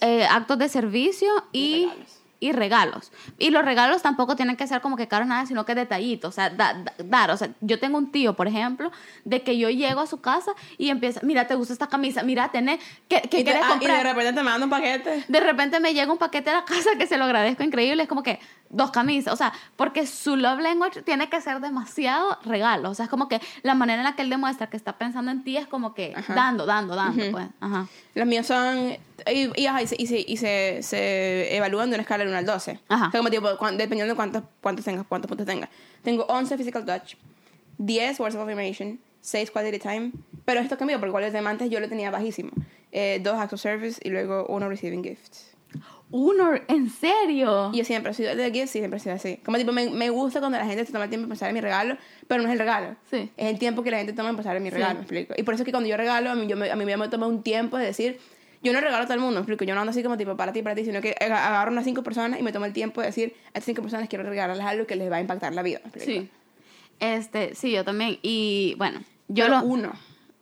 eh, actos de servicio y, Y regalos. Y regalos. Y los regalos tampoco tienen que ser como que caros nada, sino que detallitos, o sea, da- da- dar. O sea, yo tengo un tío, por ejemplo, de que yo llego a su casa y empieza, mira, ¿te gusta esta camisa? Mira, tenés, ¿qué, qué y, te- quieres ah, y comprar? de repente te mandan un paquete. de repente me llega un paquete a la casa que se lo agradezco increíble, es como que dos camisas, o sea, porque su love language tiene que ser demasiado regalo, o sea, es como que la manera en la que él demuestra que está pensando en ti es como que Ajá. dando, dando, dando, pues, ajá. Los míos son. Y, y, ajá, y se, y, se, y se, se evalúan de una escala del 1 al 12. Ajá. O sea, como tipo, cuan- dependiendo de cuántos, cuántos tengas, cuántos puntos tengas. Tengo 11 physical touch, 10 words of affirmation, 6 quality time. Pero esto cambió porque el de antes yo lo tenía bajísimo. Eh, dos acts of service y luego uno receiving gifts. Uno, ¿en serio? Yo siempre he sido de gifts y siempre he sido así. Como tipo, me, me gusta cuando la gente se toma el tiempo de pensar en mi regalo, pero no es el regalo. Sí. Es el tiempo que la gente toma en pensar en mi Sí. regalo, me explico. Y por eso es que cuando yo regalo, a mí, yo me, a mí me toma un tiempo de decir, yo no regalo a todo el mundo, explico. Yo no ando así como tipo para ti, para ti, sino que aga- agarro unas cinco personas y me tomo el tiempo de decir, a estas cinco personas quiero regalarles algo que les va a impactar la vida. Sí. Este, sí, yo también. Y bueno, yo Pero lo. uno.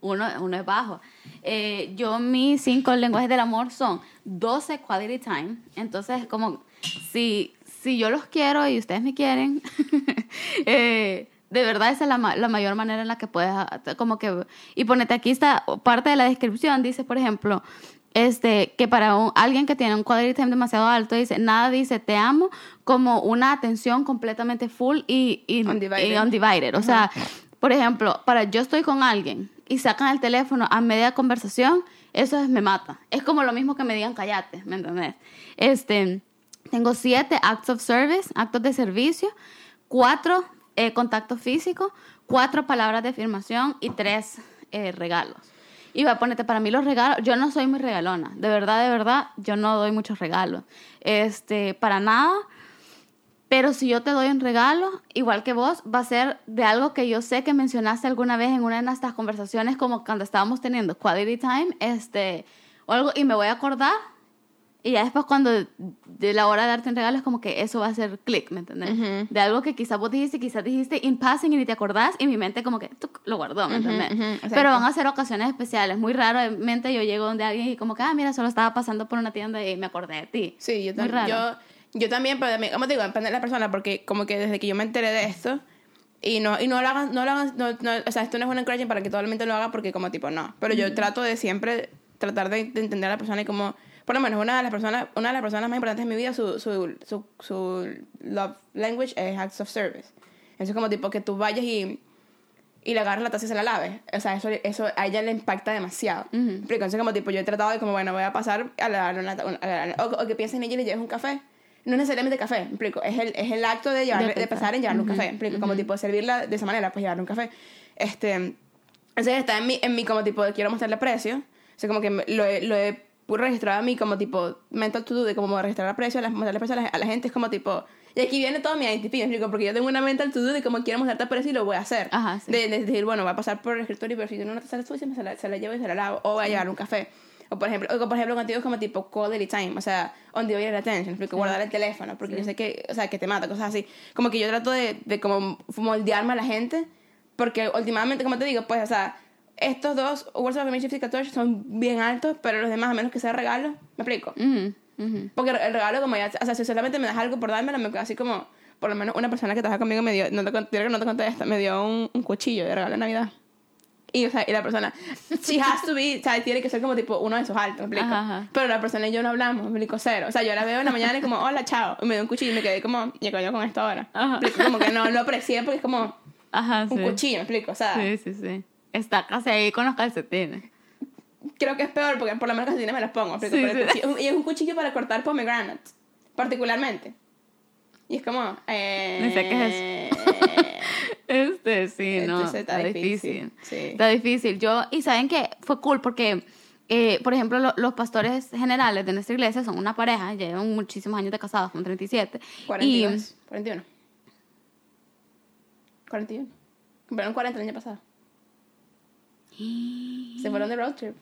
Uno, uno es bajo. Eh, yo, mis cinco lenguajes del amor son 12 quality time. Entonces, como si, si yo los quiero y ustedes me quieren, eh, de verdad esa es la, ma- la mayor manera en la que puedes, como que, y ponete aquí está parte de la descripción, dice, por ejemplo, este, que para un- alguien que tiene un quality time demasiado alto, dice, nada dice te amo como una atención completamente full y, y, Undivided. y undivided. O sea, por ejemplo, para yo estoy con alguien y sacan el teléfono a media conversación, eso es, me mata. Es como lo mismo que me digan callate, ¿me entendés? Este, tengo siete acts of service, actos de servicio, cuatro eh, contactos físicos, cuatro palabras de afirmación y tres eh, regalos. Y va ponerte para mí los regalos. Yo no soy muy regalona. De verdad, de verdad, yo no doy muchos regalos. Este, para nada. Pero si yo te doy un regalo, igual que vos, va a ser de algo que yo sé que mencionaste alguna vez en una de nuestras conversaciones, como cuando estábamos teniendo quality time, este, o algo, y me voy a acordar. Y ya después cuando de la hora de darte un regalo es como que eso va a ser click, ¿me entendés? Ujú. De algo que quizás vos dijiste, quizás dijiste in passing y ni te acordás, y mi mente como que tuc, lo guardó, ¿me entendés? ujú, exacto. Pero van a ser ocasiones especiales. Muy raramente yo llego donde alguien y como que, ah, mira, solo estaba pasando por una tienda y me acordé de ti. Sí, yo, Muy tam- raro. yo, yo también, pero también, como te digo, depende de la persona, porque como que desde que yo me enteré de esto, y no, y no lo hagan, no lo hagan, no, no, o sea, esto no es un encouraging para que todo el mundo lo haga, porque como tipo, no. Pero yo trato de siempre tratar de, de entender a la persona y como, por lo menos una de las personas, una de las personas más importantes de mi vida, su, su, su, su love language es acts of service. Eso es como tipo que tú vayas y, y le agarras la taza y se la laves. O sea, eso, eso a ella le impacta demasiado. Ujú. Porque entonces como tipo yo he tratado de como, bueno, voy a pasar a la, a la- a la- o, o que piensen en ella y le lleves un café. No es necesariamente café, ¿me explico. Es el, es el acto de, llevarle, De de, pensar. pasar en llevarle un Ujú, café, ¿me explico. Como tipo servirla de esa manera, pues llevarle un café. Este, entonces está en mi, en mi como tipo de quiero mostrarle precio. O sea, como que lo he, lo he registrado a mí como tipo mental to do de cómo registrar el precio, a la- mostrarle precio a la, a la gente. Es como tipo... Y aquí viene todo mi ¿me explico? Porque yo tengo una mental to do de cómo quiero mostrarte precio y lo voy a hacer. Ajá, sí. de, de decir, bueno, voy a pasar por el escritorio, pero si no, no te sale sucia, se la, se la llevo y se la lavo. O voy a llevar un café. O por ejemplo, o por ejemplo contigo es como tipo quality time, o sea, on the your attention, porque guardar el teléfono, porque yo sé que, o sea, que te mata, cosas así. Como que yo trato de, de como moldearme a la gente, porque últimamente, como te digo, pues, o sea, estos dos Words of Affirmation y 14 son bien altos, pero los demás, a menos que sea regalo, ¿me explico? Ujú, ujú. Porque el regalo, como ya, o sea, si solamente me das algo por dármelo, me así como, por lo menos una persona que trabaja conmigo me dio, no te, cont- creo que no te conté esta, me dio un, un cuchillo de regalo de Navidad. Y, o sea, y la persona, she has to be, o sea, tiene que ser como tipo uno de esos altos, ¿me explico? Ajá, ajá. Pero la persona y yo no hablamos, me explico cero. O sea, yo la veo en la mañana y como, hola, chao. Y me dio un cuchillo y me quedé como, ¿y coño con esto ahora? Como que no lo aprecié porque es como Ajá, un sí. cuchillo, ¿me explico? O sea, Sí, sí, sí. Está casi ahí con los calcetines. creo que es peor porque por lo menos casi me las pongo. Sí, sí. y es un cuchillo para cortar pomegranates. particularmente. Y es como... Eh, Ni sé qué es Este, sí, no. Entonces Está, está difícil. difícil, sí. Está difícil. Yo, y saben que fue cool porque, eh, por ejemplo, lo- los pastores generales de nuestra iglesia son una pareja, llevan muchísimos años de casados, como 37. 42. 41. 41. Cumplieron 40 el año pasado. Se fueron de road trip.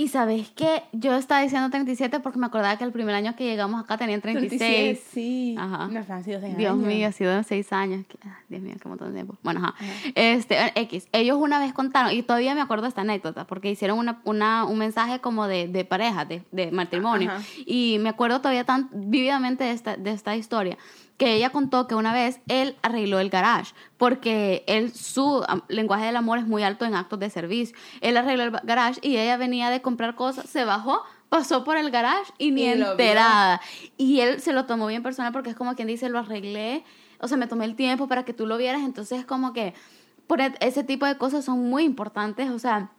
Y, sabes que yo estaba diciendo 37 porque me acordaba que el primer año que llegamos acá tenían 36. 37, sí. Ajá. Han sido seis Dios años. mío, ha sido seis años. Que- ah, Dios mío, qué montón de tiempo. Bueno, ajá. Este, eh, X. Ellos una vez contaron, y todavía me acuerdo esta anécdota, porque hicieron una, una, un mensaje como de, de pareja, de, de matrimonio. Ajá. Y me acuerdo todavía tan vívidamente de esta, de esta historia. Que ella contó que una vez él arregló el garage, porque él, su lenguaje del amor es muy alto en actos de servicio. Él arregló el garage y ella venía de comprar cosas, se bajó, pasó por el garage y ni Y enterada. Y él se lo tomó bien personal porque es como quien dice, lo arreglé, o sea, me tomé el tiempo para que tú lo vieras, entonces es como que por e- ese tipo de cosas son muy importantes, o sea,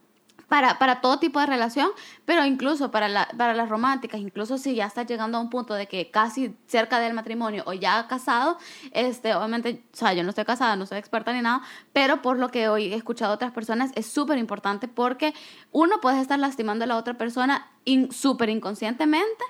para, para todo tipo de relación, pero incluso para, la, para las románticas, incluso si ya estás llegando a un punto de que casi cerca del matrimonio o ya casado, este, obviamente, o sea, yo no estoy casada, no soy experta ni nada, pero por lo que hoy he escuchado a otras personas, es súper importante porque uno puede estar lastimando a la otra persona in- súper inconscientemente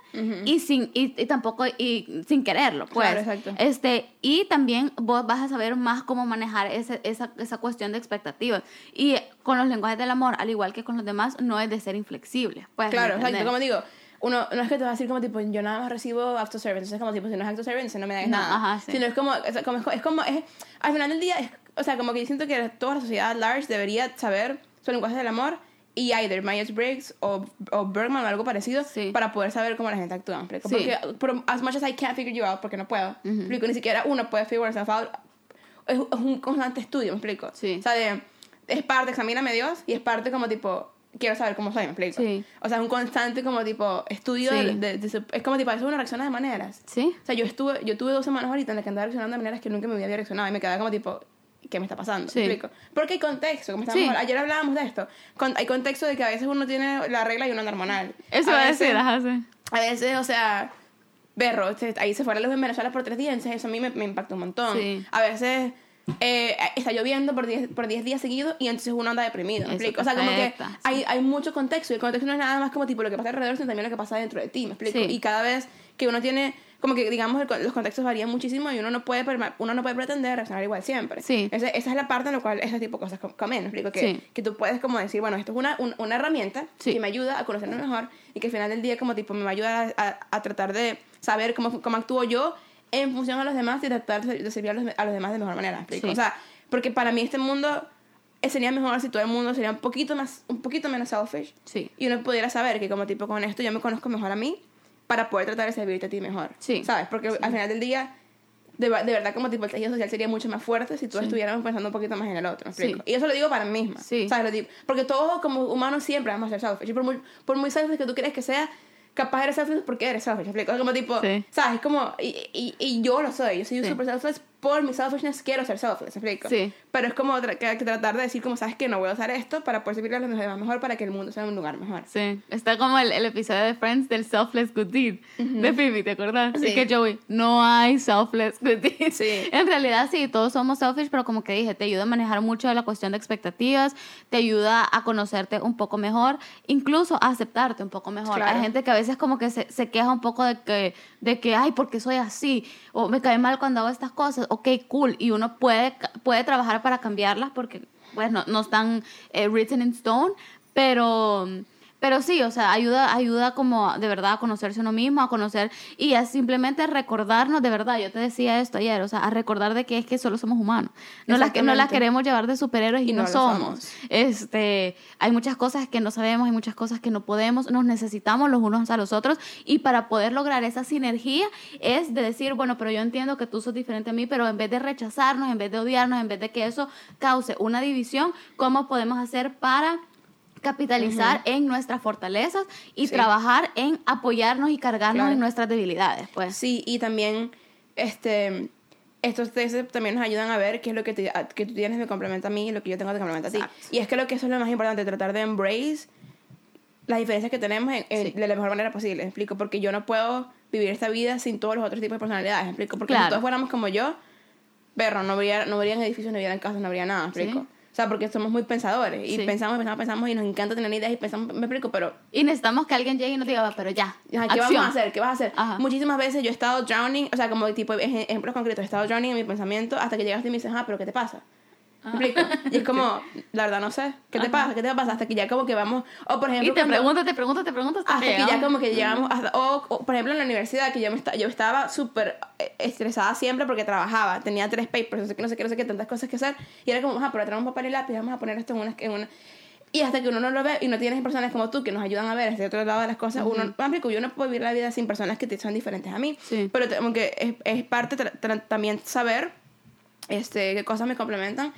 y, sin, y, y tampoco y sin quererlo, pues. Claro, exacto. Este, y también vos vas a saber más cómo manejar ese- esa, esa cuestión de expectativas. Y con los lenguajes del amor, al igual que con los demás, no es de ser inflexible. Pues, Claro, ¿me exacto. Como digo, uno no es que te vas a decir como tipo, yo nada más recibo acto service. Entonces, como tipo, si no es acto service, no me das No, nada. ajá, sí. Sino es como, es como, es como, es, al final del día, es, o sea, como que siento que toda la sociedad large debería saber su lenguaje del amor y either Myers-Briggs o, o Bergman o algo parecido Sí. para poder saber cómo la gente actúa. ¿me explico? Sí. Porque por, as much as I can't figure you out, porque no puedo, ¿me explico? ni siquiera uno puede figure himself out, es, es un constante estudio, ¿me explico? Sí. O sea, de- es parte, examíname Dios, y es parte como tipo, quiero saber cómo soy, ¿me explico? Sí. O sea, es un constante como tipo estudio Sí. de, de- de es como tipo, eso uno reacciona de maneras. Sí. O sea, yo estuve, yo tuve dos semanas ahorita en las que andaba reaccionando de maneras que nunca me había reaccionado y me quedaba como tipo, ¿qué me está pasando? Sí. ¿Me explico? Porque hay contexto, como estábamos Sí. ayer hablábamos de esto. Con- hay contexto de que a veces uno tiene la regla y uno anda hormonal. Eso a veces- ajá, sí. a veces, o sea, berro, ahí se fue la luz en Venezuela por tres días, entonces eso a mí me, me impactó un montón. Sí. A veces eh, está lloviendo por 10 por 10 días seguidos y entonces uno anda deprimido, ¿me Eso explico? O sea, como que hay, hay mucho contexto y el contexto no es nada más como tipo lo que pasa alrededor, sino también lo que pasa dentro de ti, ¿me explico? Sí. Y cada vez que uno tiene, como que digamos, el los contextos varían muchísimo y uno no puede, uno no puede pretender reaccionar igual siempre. Sí. Esa es la parte en la cual ese tipo de cosas com- comen, ¿me explico? Que, Sí. que tú puedes como decir, bueno, esto es una, un- una herramienta Sí. que me ayuda a conocerme mejor y que al final del día como tipo me va a ayudar a, a- a tratar de saber cómo, cómo actúo yo en función a los demás y tratar de, servir a los, a los demás de mejor manera. Sí. O sea, porque para mí este mundo eh, sería mejor si todo el mundo sería un poquito más un poquito menos selfish Sí. y uno pudiera saber que como tipo con esto yo me conozco mejor a mí para poder tratar de servirte a ti mejor. Sí. ¿Sabes? Porque al final del día de, verdad como tipo el tejido social sería mucho más fuerte si todos Sí. estuviéramos pensando un poquito más en el otro. ¿me Sí. Y eso lo digo para mí misma. Sí. ¿Sabes? Lo digo, porque todos como humanos siempre vamos a ser selfish. Y por muy, por muy selfish que tú crees que sea, capaz eres selfish porque eres selfish. como tipo, Sí. ¿sabes? Es como, y, y, y yo lo soy. Yo soy Sí. super selfish por mi selfishness, quiero ser selfless. ¿me explico? Sí. Pero es como tra- que, que tratar de decir, como, ¿sabes que No voy a usar esto para poder servirle a los demás mejor para que el mundo sea un lugar mejor. Sí, está como el, el episodio de Friends del Selfless Good Deed de Phoebe, ¿te acordás? Sí. Y que Joey, no hay Selfless Good Deed. Sí. En realidad sí, todos somos selfish, pero como que dije, te ayuda a manejar mucho la cuestión de expectativas, te ayuda a conocerte un poco mejor, incluso a aceptarte un poco mejor. Claro. Hay gente que a veces como que se, se queja un poco de que, de que, ay, ¿por qué soy así? O me cae mal cuando hago estas cosas. Ok, cool. Y uno puede, puede trabajar para cambiarlas porque, pues, no, están eh, written in stone, pero... Pero sí, o sea, ayuda, ayuda como de verdad a conocerse uno mismo, a conocer y a simplemente recordarnos de verdad. Yo te decía esto ayer, o sea, a recordar de que es que solo somos humanos. No las que no las queremos llevar de superhéroes y, Y no, somos. somos. Este, hay muchas cosas que no sabemos, hay muchas cosas que no podemos, nos necesitamos los unos a los otros y para poder lograr esa sinergia es de decir, bueno, pero yo entiendo que tú sos diferente a mí, pero en vez de rechazarnos, en vez de odiarnos, en vez de que eso cause una división, ¿cómo podemos hacer para capitalizar en nuestras fortalezas y Sí. trabajar en apoyarnos y cargarnos Claro. en nuestras debilidades, pues. Sí, y también este, estos testes también nos ayudan a ver qué es lo que, te- que tú tienes me complementa a mí y lo que yo tengo te complementa a ti. Exacto. Y es que lo que eso es lo más importante, tratar de embrace las diferencias que tenemos en- en- Sí. de la mejor manera posible, ¿me explico? Porque yo no puedo vivir esta vida sin todos los otros tipos de personalidades, ¿me explico? Porque si todos fuéramos como yo, perro, no habría, no habrían edificios, no habrían casas, no habría nada, ¿me explico? Sí. O sea, porque somos muy pensadores y Sí. pensamos, pensamos, pensamos y nos encanta tener ideas y pensamos, me explico, pero Y necesitamos que alguien llegue y nos diga, "Va, pero ya, ¿Qué acción". vamos a hacer? ¿Qué vas a hacer? Ajá. Muchísimas veces yo he estado drowning, o sea, como tipo ej- ejemplos concretos, he estado drowning en mi pensamiento hasta que llegaste y me dices, ah, pero ¿qué te pasa? ¿Me explico? Y es como, la verdad no sé, ¿qué te Ajá. pasa? ¿Qué te pasa? Hasta que ya como que vamos, o por ejemplo, Y te cuando- pregunto, te pregunto, te pregunto hasta, hasta que ya como que llegamos, hasta- o, o, por ejemplo en la universidad, que yo, me esta- yo estaba súper eh, estresada siempre porque trabajaba, tenía tres papers, no sé qué, no sé qué, no sé qué, tantas cosas que hacer, y era como, ah, pero traemos papel y lápiz, vamos a poner esto en una... En una y hasta que uno no lo ve y no tienes personas como tú que nos ayudan a ver este otro lado de las cosas, uno, me explico, yo no puedo vivir la vida sin personas que te- son diferentes a mí. Sí. Pero como que es, es parte también saber este, qué cosas me complementan.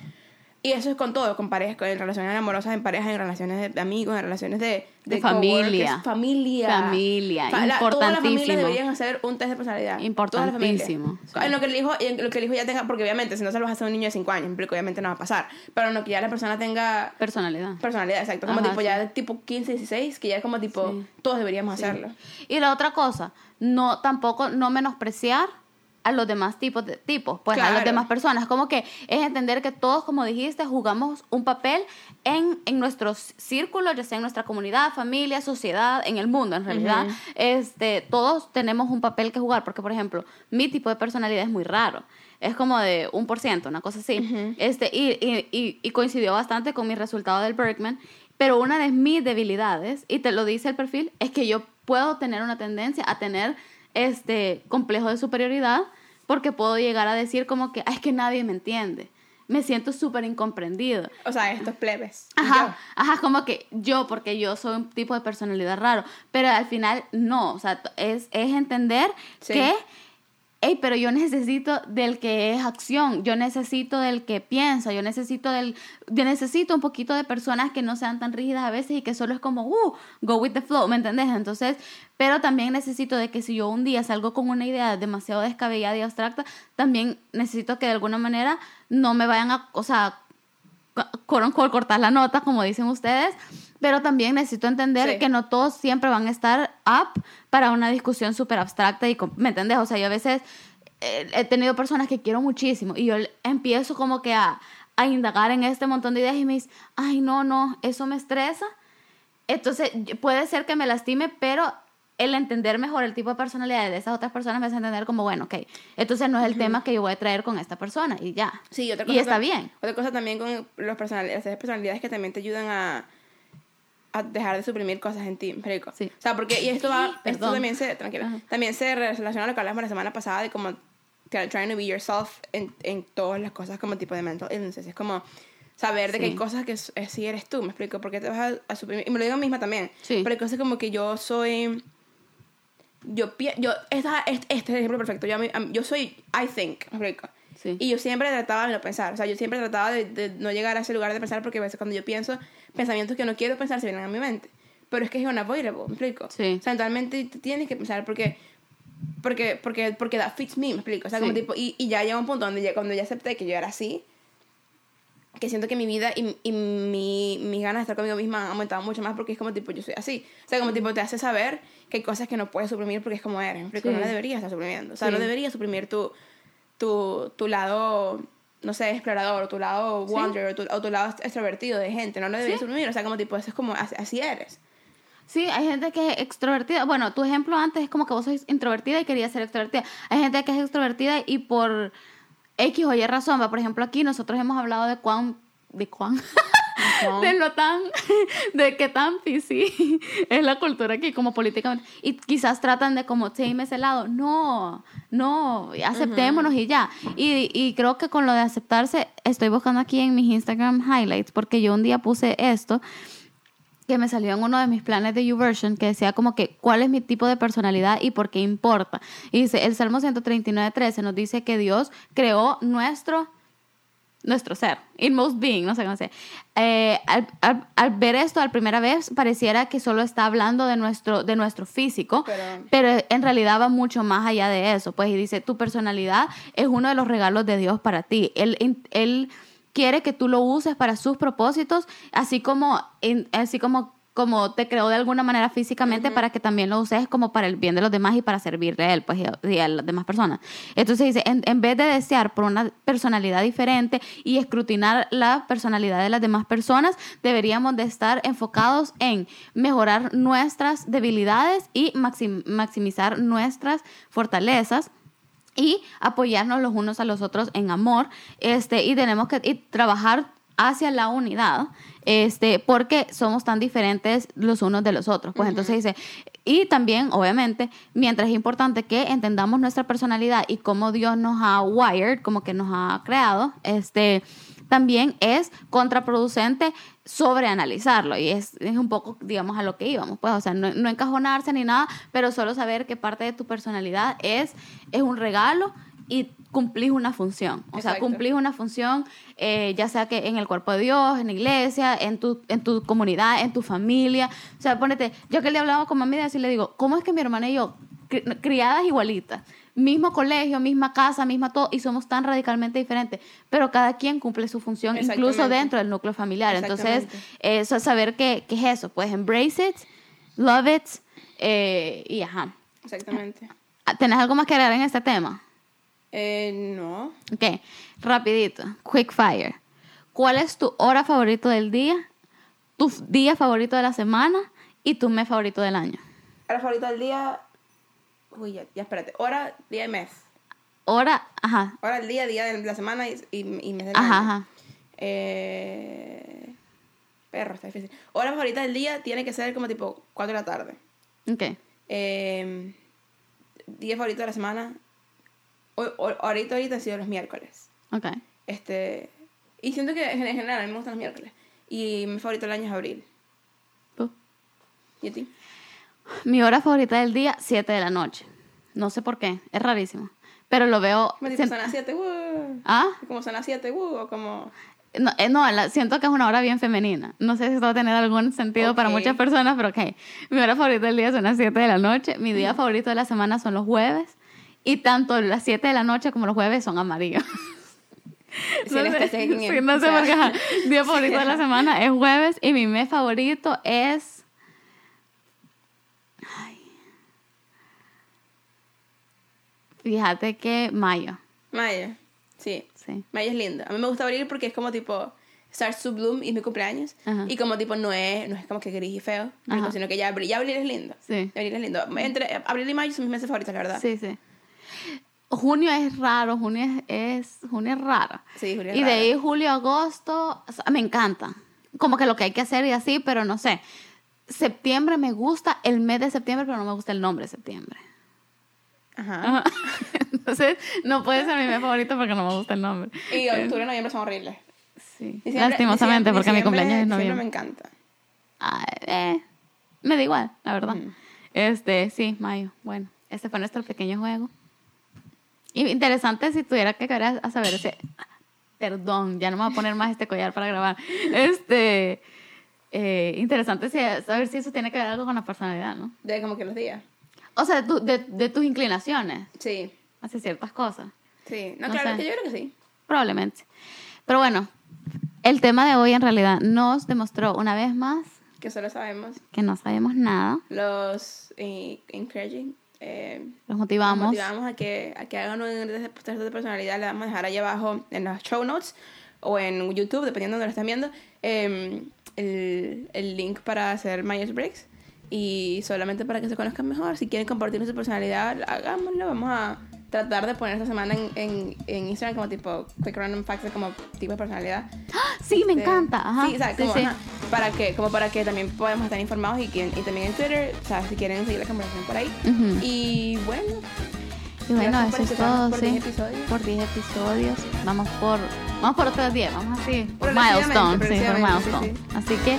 Y eso es con todo, con parejas, en relaciones amorosas, en parejas, en relaciones de, de amigos, en relaciones de, De familia. coworkers, familia. Familia, Fa- la- Todas las familias deberían hacer un test de personalidad. Importantísimo, sí. En lo que el hijo, en lo que el hijo ya tenga, porque obviamente si no se lo vas a hacer un niño de 5 años, obviamente no va a pasar. Pero en lo que ya la persona tenga Personalidad. personalidad, exacto. Como Ajá, tipo sí. ya de tipo 15, 16, que ya es como tipo, Sí. todos deberíamos hacerlo. Y la otra cosa, no tampoco no menospreciar a los demás tipos de tipos, pues a las demás personas, como que es entender que todos, como dijiste, jugamos un papel en, en nuestros círculos, ya sea en nuestra comunidad, familia, sociedad, en el mundo, en realidad, este, todos tenemos un papel que jugar, porque por ejemplo, mi tipo de personalidad es muy raro, es como de un por ciento, una cosa así, este, y, y, y, y coincidió bastante con mi resultado del Berkman, pero una de mis debilidades, y te lo dice el perfil, es que yo puedo tener una tendencia a tener este complejo de superioridad porque puedo llegar a decir como que "Ay, es que nadie me entiende. Me siento súper incomprendido. O sea, estos plebes. Ajá, ajá, como que yo, porque yo soy un tipo de personalidad raro, pero al final no, o sea, es, es entender Sí. que, hey, pero yo necesito del que es acción, yo necesito del que piensa, yo necesito del, yo necesito un poquito de personas que no sean tan rígidas a veces y que solo es como, uh, go with the flow, ¿me entendés? Entonces, pero también necesito de que si yo un día salgo con una idea demasiado descabellada y abstracta, también necesito que de alguna manera no me vayan a, o sea, cortar la nota, como dicen ustedes, pero también necesito entender Sí. que no todos siempre van a estar up para una discusión súper abstracta y, ¿me entendés? O sea, yo a veces eh, he tenido personas que quiero muchísimo y yo empiezo como que a, a indagar en este montón de ideas y me dice, ay, no, no, eso me estresa. Entonces, y- puede ser que me lastime, pero el entender mejor el tipo de personalidad de esas otras personas me hace entender como, bueno, ok, entonces no es el tema que yo voy a traer con esta persona y ya. Sí, y otra y cosa está tam- bien. Otra cosa también con los personalidades, las personalidades que también te ayudan a, a dejar de suprimir cosas en ti, Perico. Sí. O sea, porque, y esto va, esto también se, tranquila, Ajá. también se relaciona a lo que hablamos la semana pasada de como que trying to be yourself en, en todas las cosas como tipo de mental illnesses. Es como saber de que Sí. hay cosas que sí eres tú, me explico, porque te vas a, a suprimir, y me lo digo a mí misma también, Sí. pero hay cosas como que yo soy yo yo esta, este, este es el ejemplo perfecto yo, yo soy I think me explico Sí. y yo siempre trataba de no pensar o sea yo siempre trataba de, de no llegar a ese lugar de pensar porque a veces cuando yo pienso pensamientos que no quiero pensar se vienen a mi mente pero es que es unavoidable me explico Sí. o sea eventualmente tú tienes que pensar porque porque porque porque that fits me me explico o sea como Sí. tipo y, y ya llega un punto donde ya, cuando ya acepté que yo era así que siento que mi vida y, y mi, mis ganas de estar conmigo misma han aumentado mucho más porque es como tipo yo soy así. O sea, como tipo te hace saber que hay cosas que no puedes suprimir porque es como eres. ¿me explico? Sí. No la deberías estar suprimiendo. O sea, no deberías suprimir tu, tu, tu lado, no sé, explorador, o tu lado Sí. wonder, o, tu, o tu lado extrovertido de gente. No lo deberías Sí. O sea, como tipo, eso es como así, eres. Sí, hay gente que es extrovertida. Bueno, tu ejemplo antes es como que vos sois introvertida y querías ser extrovertida. Hay gente que es extrovertida y por X o Y razón, va, por ejemplo, aquí nosotros hemos hablado de cuán, de cuán, de lo tan, de qué tan PC es la cultura aquí como políticamente. Y quizás tratan de como tame ese lado. No, no, aceptémonos y ya. Y, y creo que con lo de aceptarse, estoy buscando aquí en mis Instagram highlights, porque yo un día puse esto que me salió en uno de mis planes de YouVersion que decía como que cuál es mi tipo de personalidad y por qué importa. Y dice, el Salmo 139, 13 nos dice que Dios creó nuestro nuestro ser, inmost being, no sé cómo se. Eh, al, al- al ver esto a la primera vez, pareciera que solo está hablando de nuestro, de nuestro físico, Pero- pero en realidad va mucho más allá de eso. Pues y dice, tu personalidad es uno de los regalos de Dios para ti. Él, él quiere que tú lo uses para sus propósitos, así como, así como como te creó de alguna manera físicamente para que también lo uses como para el bien de los demás y para servirle a él pues, y a, y a las demás personas. Entonces dice, en, en vez de desear por una personalidad diferente y escrutinar la personalidad de las demás personas, deberíamos de estar enfocados en mejorar nuestras debilidades y maxim- maximizar nuestras fortalezas y apoyarnos los unos a los otros en amor este y tenemos que y trabajar hacia la unidad este porque somos tan diferentes los unos de los otros. Pues entonces dice y también obviamente mientras es importante que entendamos nuestra personalidad y cómo Dios nos ha wired como que nos ha creado este también es contraproducente sobreanalizarlo. Y es, es un poco, digamos, a lo que íbamos, pues, o sea, no, no encajonarse ni nada, pero solo saber que parte de tu personalidad es, es un regalo y cumplís una función, o sea, cumplís una función, eh, ya sea que en el cuerpo de Dios, en la iglesia, en tu, en tu comunidad, en tu familia, o sea, ponete, yo que le hablaba con mami de así le digo, ¿cómo es que mi hermana y yo, cri- criadas igualitas, mismo colegio, misma casa, misma todo, y somos tan radicalmente diferentes, pero cada quien cumple su función, incluso dentro del núcleo familiar. Entonces, eh, eso es saber qué, qué es eso, pues embrace it, love it, eh, y ajá. Exactamente. ¿Tenés algo más que agregar en este tema? Eh, no. Ok, rapidito, quick fire. ¿Cuál es tu hora favorito del día, tu día favorito de la semana y tu mes favorito del año? Hora favorita del día. Uy, ya, ya espérate. Hora, día y mes. Hora, ajá, Hora del día, día de la semana y, y, y mes del ajá, año. ajá. Eh, perro, está difícil. Hora favorita del día tiene que ser como tipo 4 de la tarde. Ok, Eh, día favorito de la semana. O, o- ahorita, ahorita ha sido los miércoles. ok. Este, y siento que en general a mí me gustan los miércoles. Y mi favorito del año es abril. Uh. ¿Y a ti? Mi hora favorita del día, 7 de la noche. No sé por qué, es rarísimo. Pero lo veo... Como tipo sien- son las 7, uh, ¿Ah? como son las 7, uh, o como... No, eh, no la- siento que es una hora bien femenina. No sé si esto va a tener algún sentido para Ok. muchas personas, pero ok. Mi hora favorita del día son las 7 de la noche. Mi día favorito de la semana son los jueves. Y tanto las 7 de la noche como los jueves son amarillos. Sí, no sé, sí, no sé por qué. Día favorito de la semana es jueves y mi mes favorito es... Ay. Fíjate que mayo. Maya, sí. Sí. Maya es lindo. A mí me gusta abril porque es como tipo Start to Bloom y es mi cumpleaños. Ajá. Y como tipo no es, no es como que gris y feo, sino que ya abril, ya abril es lindo. Sí. Abril es lindo. Entre abril y mayo son mis meses favoritos, la verdad. Sí, sí. Junio es raro, junio es, es- junio es raro. Sí, Julio es y de ahí julio, agosto, o sea, me encanta. Como que lo que hay que hacer y así, pero no sé. Septiembre me gusta el mes de septiembre, pero no me gusta el nombre de septiembre. Ajá. Ajá. Entonces, no puede ser mi mes favorito porque no me gusta el nombre. Y octubre y noviembre son horribles. Sí. Diciembre- Lastimosamente, diciembre- porque mi cumpleaños es noviembre. me encanta. Ay, eh, me da igual, la verdad. Ujú. Este, sí, mayo. Bueno, este fue nuestro pequeño juego. Interesante si tuviera que querer a saber ese. Perdón, ya no me voy a poner más este collar para grabar. Este. eh, interesante saber si eso tiene que ver algo con la personalidad, ¿no? De como que los días. O sea, de, tu- de, de tus inclinaciones Sí. hacia ciertas cosas. Sí. No, No claro, sé. que yo creo que sí. Probablemente. Pero bueno, el tema de hoy en realidad nos demostró una vez más Que solo sabemos. que no sabemos nada. Los eh, encouraging. Eh, Los motivamos. Los motivamos a que, a que hagan un test de personalidad. Le vamos a dejar ahí abajo en las show notes o en YouTube, dependiendo de donde lo estén viendo, eh, el, el link para hacer Myers Briggs. Y solamente para que se conozcan mejor. Si quieren compartir su personalidad, hagámoslo. Vamos a tratar de poner esta semana en, en, en Instagram como tipo quick random facts de como tipo de personalidad. Sí, me Este, encanta. Ajá. Sí, o sea, como, sí. ajá, para que, como para que también podamos estar informados y, que, y también en Twitter, o sea, si quieren seguir la conversación por ahí. Y bueno, Y bueno, eso es todo, por sí. 10 episodios. Por 10 episodios. Vamos por, vamos por otros 10, vamos así. Por milestone, sí, por sí, milestone. Así que